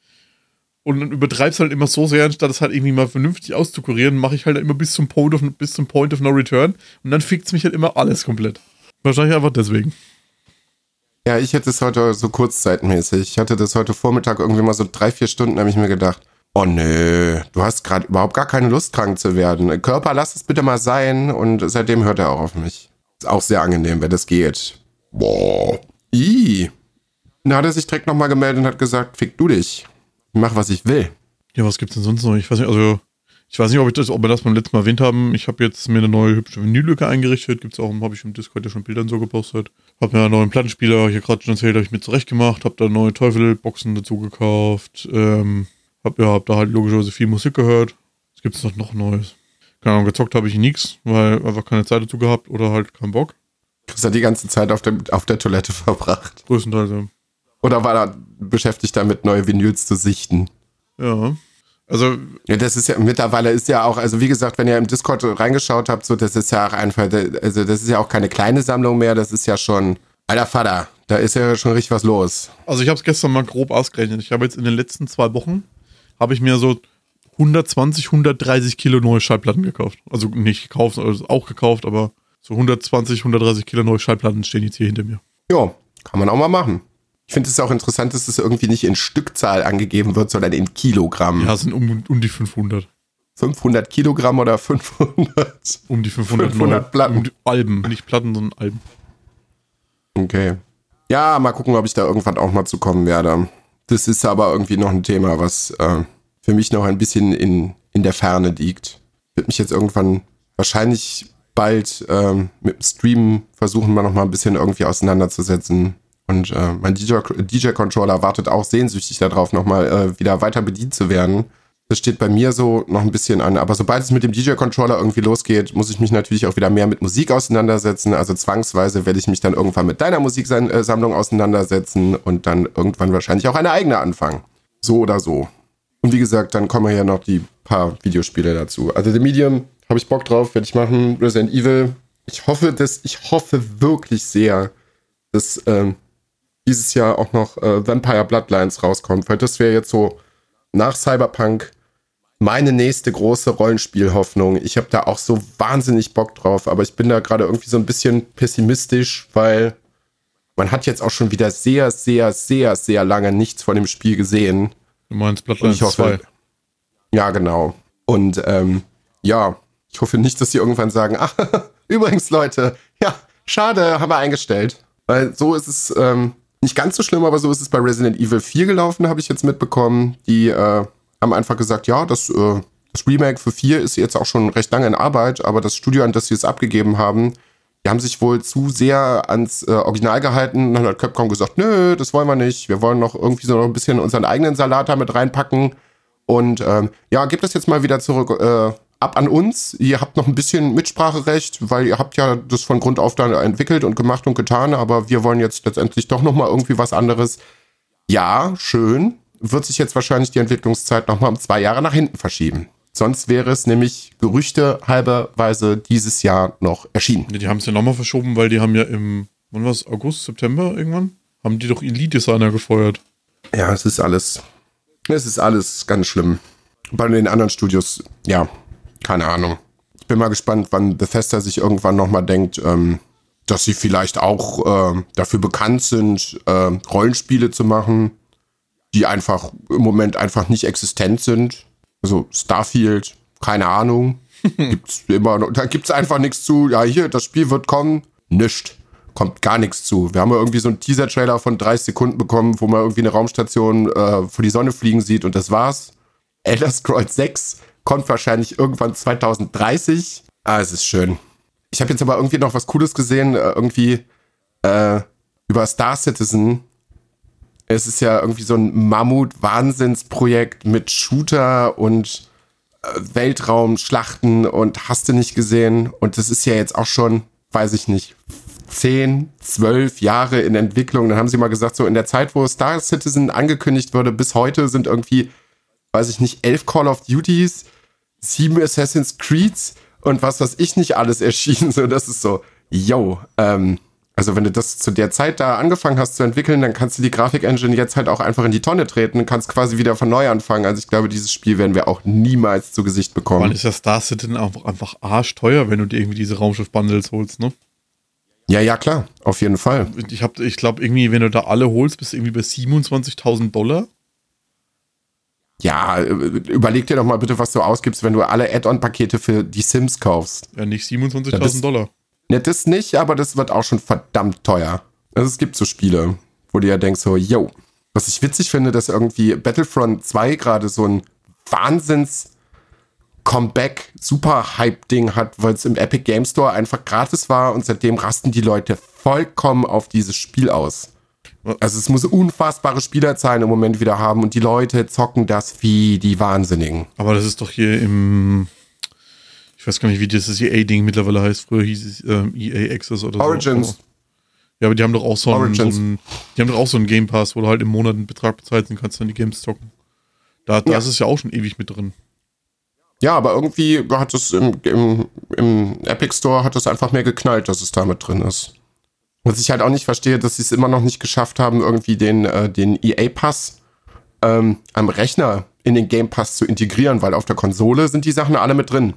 [SPEAKER 1] Und dann übertreib's halt immer so sehr, anstatt es halt irgendwie mal vernünftig auszukurieren, mache ich halt immer bis zum Point of, bis zum Point of No Return und dann fickt's mich halt immer alles komplett. Wahrscheinlich einfach deswegen.
[SPEAKER 2] Ja, ich hätte es heute so kurzzeitmäßig. Ich hatte das heute Vormittag irgendwie mal so drei, vier Stunden, habe ich mir gedacht, oh nö, du hast gerade überhaupt gar keine Lust, krank zu werden. Körper, lass es bitte mal sein. Und seitdem hört er auch auf mich. Ist auch sehr angenehm, wenn das geht. Boah. I. Dann hat er sich direkt nochmal gemeldet und hat gesagt, fick du dich. Ich mach, was ich will.
[SPEAKER 1] Ja, was gibt's denn sonst noch? Ich weiß nicht, also ich weiß nicht, ob, ich das, ob wir das beim letzten Mal erwähnt haben. Ich habe jetzt mir eine neue hübsche Vinyllücke eingerichtet. Gibt's auch, habe ich im Discord ja schon Bildern so gepostet. Habe mir einen neuen Plattenspieler, hier gerade schon erzählt, habe ich mir zurecht gemacht. Habe da neue Teufel-Boxen dazu gekauft. Ähm, hab, ja, hab da halt logischerweise viel Musik gehört. Was gibt's noch, noch Neues? Keine Ahnung, gezockt habe ich nichts, weil einfach keine Zeit dazu gehabt oder halt keinen Bock.
[SPEAKER 2] Chris hat die ganze Zeit auf, dem, auf der Toilette verbracht.
[SPEAKER 1] Größtenteils, ja.
[SPEAKER 2] Oder war er beschäftigt damit, neue Vinyls zu sichten?
[SPEAKER 1] Ja. Also.
[SPEAKER 2] Ja, das ist ja, mittlerweile ist ja auch, also wie gesagt, wenn ihr im Discord reingeschaut habt, so, das ist ja auch einfach, also das ist ja auch keine kleine Sammlung mehr, das ist ja schon, alter Vater, da ist ja schon richtig was los.
[SPEAKER 1] Also ich habe es gestern mal grob ausgerechnet. Ich habe jetzt in den letzten zwei Wochen, habe ich mir so 120, 130 Kilo neue Schallplatten gekauft. Also nicht gekauft, also auch gekauft, aber so 120, 130 Kilo neue Schallplatten stehen jetzt hier hinter mir.
[SPEAKER 2] Ja, kann man auch mal machen. Ich finde es auch interessant, dass es irgendwie nicht in Stückzahl angegeben wird, sondern in Kilogramm.
[SPEAKER 1] Ja, es sind um, um die 500.
[SPEAKER 2] 500 Kilogramm oder 500?
[SPEAKER 1] Um die 500,
[SPEAKER 2] 500 Platten. Um
[SPEAKER 1] Alben, nicht Platten, sondern Alben.
[SPEAKER 2] Okay. Ja, mal gucken, ob ich da irgendwann auch mal zu kommen werde. Das ist aber irgendwie noch ein Thema, was äh, für mich noch ein bisschen in, in der Ferne liegt. Wird mich jetzt irgendwann wahrscheinlich bald ähm, mit dem Stream versuchen, mal noch mal ein bisschen irgendwie auseinanderzusetzen. Und äh, mein DJ-Controller DJ wartet auch sehnsüchtig darauf, nochmal äh, wieder weiter bedient zu werden. Das steht bei mir so noch ein bisschen an. Aber sobald es mit dem DJ-Controller irgendwie losgeht, muss ich mich natürlich auch wieder mehr mit Musik auseinandersetzen. Also zwangsweise werde ich mich dann irgendwann mit deiner Musiksammlung auseinandersetzen und dann irgendwann wahrscheinlich auch eine eigene anfangen. So oder so. Und wie gesagt, dann kommen ja noch die paar Videospiele dazu. Also The Medium habe ich Bock drauf, werde ich machen. Resident Evil. Ich hoffe, dass, ich hoffe wirklich sehr, dass ähm, dieses Jahr auch noch äh, Vampire Bloodlines rauskommt, weil das wäre jetzt so nach Cyberpunk meine nächste große Rollenspielhoffnung. Ich habe da auch so wahnsinnig Bock drauf, aber ich bin da gerade irgendwie so ein bisschen pessimistisch, weil man hat jetzt auch schon wieder sehr, sehr, sehr, sehr lange nichts von dem Spiel gesehen.
[SPEAKER 1] Du meinst Bloodlines 2?
[SPEAKER 2] Ja, genau. Und ähm, ja, ich hoffe nicht, dass sie irgendwann sagen, ach, übrigens Leute, ja, schade, haben wir eingestellt. Weil so ist es, ähm, nicht ganz so schlimm, aber so ist es bei Resident Evil 4 gelaufen, habe ich jetzt mitbekommen. Die äh, haben einfach gesagt, ja, das, äh, das Remake für 4 ist jetzt auch schon recht lange in Arbeit, aber das Studio, an das sie es abgegeben haben, die haben sich wohl zu sehr ans äh, Original gehalten. Dann hat Capcom gesagt, nö, das wollen wir nicht. Wir wollen noch irgendwie so noch ein bisschen unseren eigenen Salat da mit reinpacken. Und ähm, ja, gebt das jetzt mal wieder zurück äh, ab an uns. Ihr habt noch ein bisschen Mitspracherecht, weil ihr habt ja das von Grund auf dann entwickelt und gemacht und getan, aber wir wollen jetzt letztendlich doch noch mal irgendwie was anderes. Ja, schön. Wird sich jetzt wahrscheinlich die Entwicklungszeit noch mal um zwei Jahre nach hinten verschieben. Sonst wäre es nämlich Gerüchte halberweise dieses Jahr noch erschienen.
[SPEAKER 1] Die haben es ja nochmal verschoben, weil die haben ja im, wann war es, August, September irgendwann, haben die doch Elite-Designer gefeuert.
[SPEAKER 2] Ja, es ist alles, es ist alles ganz schlimm. Bei den anderen Studios, ja, keine Ahnung. Ich bin mal gespannt, wann Bethesda sich irgendwann nochmal denkt, ähm, dass sie vielleicht auch äh, dafür bekannt sind, äh, Rollenspiele zu machen, die einfach im Moment einfach nicht existent sind. Also Starfield, keine Ahnung. gibt's immer noch, da gibt's einfach nichts zu. Ja, hier, das Spiel wird kommen. Nischt. Kommt gar nichts zu. Wir haben ja irgendwie so einen Teaser-Trailer von 30 Sekunden bekommen, wo man irgendwie eine Raumstation äh, vor die Sonne fliegen sieht und das war's. Elder Scrolls 6 kommt wahrscheinlich irgendwann 2030. Ah, es ist schön. Ich habe jetzt aber irgendwie noch was Cooles gesehen, äh, irgendwie äh, über Star Citizen. Es ist ja irgendwie so ein Mammut-Wahnsinnsprojekt mit Shooter und äh, Weltraumschlachten und hast du nicht gesehen. Und das ist ja jetzt auch schon, weiß ich nicht, 10, 12 Jahre in Entwicklung. Dann haben sie mal gesagt, so in der Zeit, wo Star Citizen angekündigt wurde, bis heute sind irgendwie, weiß ich nicht, elf Call of Duties, sieben Assassin's Creeds und was weiß ich nicht alles erschienen. So, das ist so, yo, ähm, also wenn du das zu der Zeit da angefangen hast zu entwickeln, dann kannst du die Grafik-Engine jetzt halt auch einfach in die Tonne treten und kannst quasi wieder von neu anfangen. Also ich glaube, dieses Spiel werden wir auch niemals zu Gesicht bekommen.
[SPEAKER 1] Man ist ja Star Citizen einfach, einfach arschteuer, wenn du dir irgendwie diese Raumschiff-Bundles holst, ne?
[SPEAKER 2] Ja, ja, klar, auf jeden Fall.
[SPEAKER 1] Ich, hab, ich glaube, irgendwie, wenn du da alle holst, bist du irgendwie bei 27.000 Dollar.
[SPEAKER 2] Ja, überleg dir doch mal bitte, was du ausgibst, wenn du alle Add-on-Pakete für die Sims kaufst.
[SPEAKER 1] Ja, nicht 27.000 Dollar.
[SPEAKER 2] Ne, das nicht, aber das wird auch schon verdammt teuer. Also es gibt so Spiele, wo du ja denkst so, yo. Was ich witzig finde, dass irgendwie Battlefront 2 gerade so ein Wahnsinns Comeback Super Hype Ding hat, weil es im Epic Game Store einfach gratis war und seitdem rasten die Leute vollkommen auf dieses Spiel aus. Also es muss unfassbare Spielerzahlen im Moment wieder haben und die Leute zocken das wie die Wahnsinnigen.
[SPEAKER 1] Aber das ist doch hier im ich weiß gar nicht, wie dieses EA-Ding mittlerweile heißt. Früher hieß es ähm, EA Access oder
[SPEAKER 2] Origins.
[SPEAKER 1] so. Ja, aber die haben doch auch so einen, so einen, die haben doch auch so einen Game Pass, wo du halt im Monat einen Betrag bezahlst und kannst dann die Games zocken. Da, da ja. ist es ja auch schon ewig mit drin.
[SPEAKER 2] Ja, aber irgendwie hat es im, im, im Epic Store hat es einfach mehr geknallt, dass es da mit drin ist. Was ich halt auch nicht verstehe, dass sie es immer noch nicht geschafft haben, irgendwie den, äh, den EA-Pass ähm, am Rechner in den Game Pass zu integrieren, weil auf der Konsole sind die Sachen alle mit drin.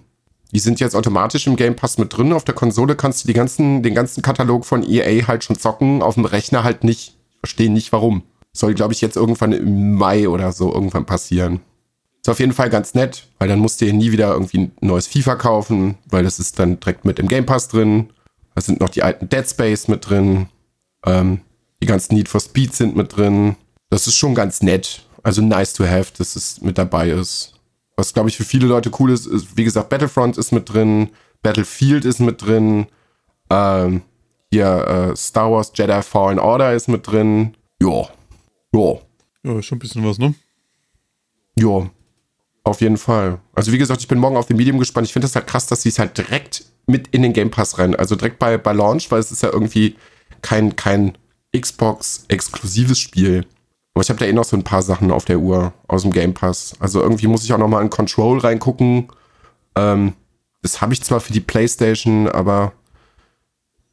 [SPEAKER 2] Die sind jetzt automatisch im Game Pass mit drin. Auf der Konsole kannst du ganzen, den ganzen Katalog von EA halt schon zocken, auf dem Rechner halt nicht. Verstehe nicht warum. Soll, glaube ich, jetzt irgendwann im Mai oder so irgendwann passieren. Ist auf jeden Fall ganz nett, weil dann musst du hier nie wieder irgendwie ein neues FIFA kaufen, weil das ist dann direkt mit im Game Pass drin. Da sind noch die alten Dead Space mit drin. Ähm, die ganzen Need for Speed sind mit drin. Das ist schon ganz nett. Also nice to have, dass es mit dabei ist. Was, glaube ich, für viele Leute cool ist, ist, wie gesagt, Battlefront ist mit drin, Battlefield ist mit drin, ähm, hier äh, Star Wars Jedi Fallen Order ist mit drin. Ja. Ja.
[SPEAKER 1] Ja, schon ein bisschen was, ne?
[SPEAKER 2] Ja. Auf jeden Fall. Also wie gesagt, ich bin morgen auf dem Medium gespannt. Ich finde das halt krass, dass sie es halt direkt mit in den Game Pass rennen. Also direkt bei, bei Launch, weil es ist ja irgendwie kein, kein Xbox-exklusives Spiel. Aber ich habe da eh noch so ein paar Sachen auf der Uhr aus dem Game Pass. Also irgendwie muss ich auch noch mal in Control reingucken. Ähm, das habe ich zwar für die PlayStation, aber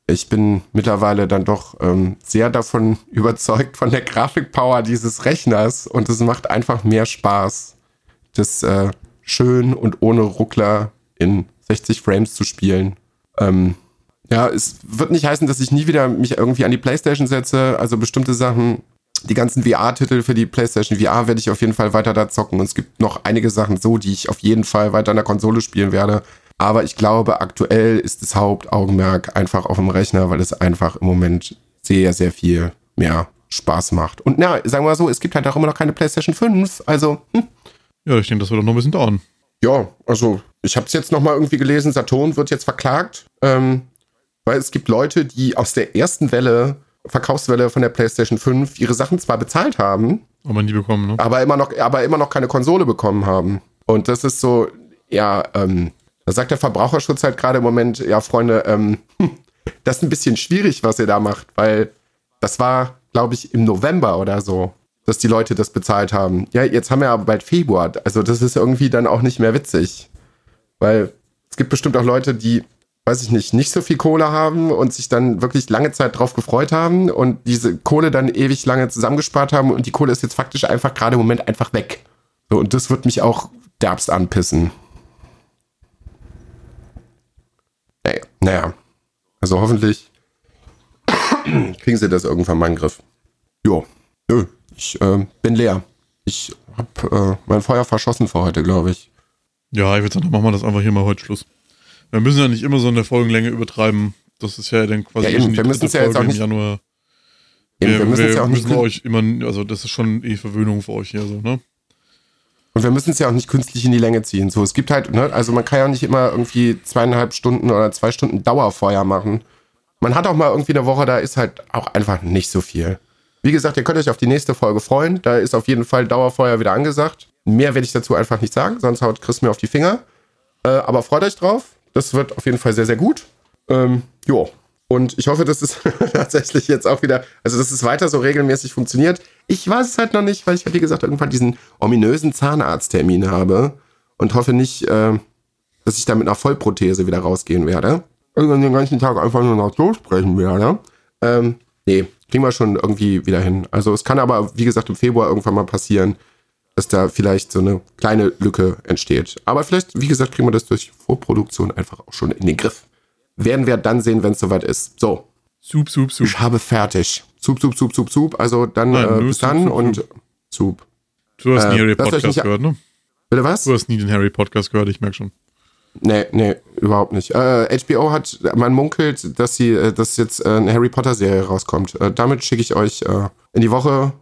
[SPEAKER 2] ich bin mittlerweile dann doch ähm, sehr davon überzeugt von der Grafikpower dieses Rechners und es macht einfach mehr Spaß, das äh, schön und ohne Ruckler in 60 Frames zu spielen. Ähm, ja, es wird nicht heißen, dass ich nie wieder mich irgendwie an die PlayStation setze. Also bestimmte Sachen die ganzen VR-Titel für die PlayStation VR werde ich auf jeden Fall weiter da zocken. Und es gibt noch einige Sachen so, die ich auf jeden Fall weiter an der Konsole spielen werde. Aber ich glaube, aktuell ist das Hauptaugenmerk einfach auf dem Rechner, weil es einfach im Moment sehr, sehr viel mehr Spaß macht. Und na, sagen wir mal so, es gibt halt auch immer noch keine PlayStation 5. Also, hm.
[SPEAKER 1] Ja, ich denke, das wird auch noch ein bisschen dauern.
[SPEAKER 2] Ja, also ich habe es jetzt noch mal irgendwie gelesen, Saturn wird jetzt verklagt, ähm, weil es gibt Leute, die aus der ersten Welle Verkaufswelle von der PlayStation 5 ihre Sachen zwar bezahlt haben,
[SPEAKER 1] aber nie bekommen, ne?
[SPEAKER 2] Aber immer noch, aber immer noch keine Konsole bekommen haben. Und das ist so, ja, ähm, da sagt der Verbraucherschutz halt gerade im Moment, ja, Freunde, ähm, das ist ein bisschen schwierig, was ihr da macht, weil das war, glaube ich, im November oder so, dass die Leute das bezahlt haben. Ja, jetzt haben wir aber bald Februar. Also das ist irgendwie dann auch nicht mehr witzig. Weil es gibt bestimmt auch Leute, die weiß ich nicht, nicht so viel Kohle haben und sich dann wirklich lange Zeit drauf gefreut haben und diese Kohle dann ewig lange zusammengespart haben und die Kohle ist jetzt faktisch einfach gerade im Moment einfach weg. So, und das wird mich auch derbst anpissen. Naja, naja. Also hoffentlich kriegen sie das irgendwann mal in den Griff. Jo, nö, ich äh, bin leer. Ich hab äh, mein Feuer verschossen für heute, glaube ich.
[SPEAKER 1] Ja, ich würde sagen, dann machen wir das einfach hier mal heute Schluss. Wir müssen ja nicht immer so in der Folgenlänge übertreiben. Das ist ja dann quasi
[SPEAKER 2] ja, eben, wir müssen es ja jetzt auch nicht, im
[SPEAKER 1] Januar.
[SPEAKER 2] Eben, wir,
[SPEAKER 1] wir
[SPEAKER 2] müssen
[SPEAKER 1] wir
[SPEAKER 2] es ja auch nicht
[SPEAKER 1] müssen euch immer, also das ist schon eh Verwöhnung für euch hier so, ne?
[SPEAKER 2] Und wir müssen es ja auch nicht künstlich in die Länge ziehen. So, es gibt halt, ne, also man kann ja nicht immer irgendwie zweieinhalb Stunden oder zwei Stunden Dauerfeuer machen. Man hat auch mal irgendwie eine Woche, da ist halt auch einfach nicht so viel. Wie gesagt, ihr könnt euch auf die nächste Folge freuen. Da ist auf jeden Fall Dauerfeuer wieder angesagt. Mehr werde ich dazu einfach nicht sagen, sonst haut Chris mir auf die Finger. Äh, aber freut euch drauf. Das wird auf jeden Fall sehr, sehr gut. Ähm, jo. Und ich hoffe, dass es tatsächlich jetzt auch wieder, also dass es weiter so regelmäßig funktioniert. Ich weiß es halt noch nicht, weil ich halt, wie gesagt, irgendwann diesen ominösen Zahnarzttermin habe und hoffe nicht, äh, dass ich da mit einer Vollprothese wieder rausgehen werde. Irgendwann den ganzen Tag einfach nur noch so sprechen werde. Ähm, nee, kriegen wir schon irgendwie wieder hin. Also es kann aber, wie gesagt, im Februar irgendwann mal passieren, dass da vielleicht so eine kleine Lücke entsteht. Aber vielleicht, wie gesagt, kriegen wir das durch Vorproduktion einfach auch schon in den Griff. Werden wir dann sehen, wenn es soweit ist. So.
[SPEAKER 1] Sup, sup, sup.
[SPEAKER 2] Ich habe fertig. Sup, sup, sup, sup, sup. Also dann
[SPEAKER 1] Nein,
[SPEAKER 2] äh, bis
[SPEAKER 1] Sup,
[SPEAKER 2] dann
[SPEAKER 1] Sup,
[SPEAKER 2] und Sup.
[SPEAKER 1] Du hast
[SPEAKER 2] Äh,
[SPEAKER 1] nie Harry Podcast gehört, ne?
[SPEAKER 2] Bitte was?
[SPEAKER 1] Du hast nie den Harry Podcast gehört, ich merke schon.
[SPEAKER 2] Nee, nee, überhaupt nicht. Äh, HBO hat, man munkelt, dass sie, äh, dass jetzt äh, eine Harry Potter Serie rauskommt. Äh, damit schicke ich euch äh, in die Woche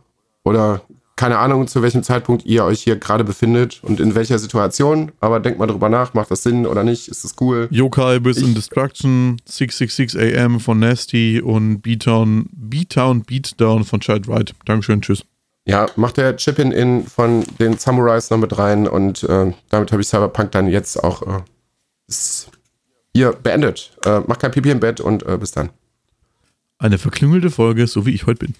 [SPEAKER 2] oder keine Ahnung, zu welchem Zeitpunkt ihr euch hier gerade befindet und in welcher Situation. Aber denkt mal drüber nach, macht das Sinn oder nicht? Ist das cool?
[SPEAKER 1] Yokai bis in Destruction, 666 AM von Nasty und B-Town, B-Town Beatdown von Child Right. Dankeschön, tschüss.
[SPEAKER 2] Ja, macht der Chip-In-In von den Samurais noch mit rein und äh, damit habe ich Cyberpunk dann jetzt auch äh, hier beendet. Äh, macht kein Pipi im Bett und äh, bis dann.
[SPEAKER 1] Eine verklüngelte Folge, so wie ich heute bin.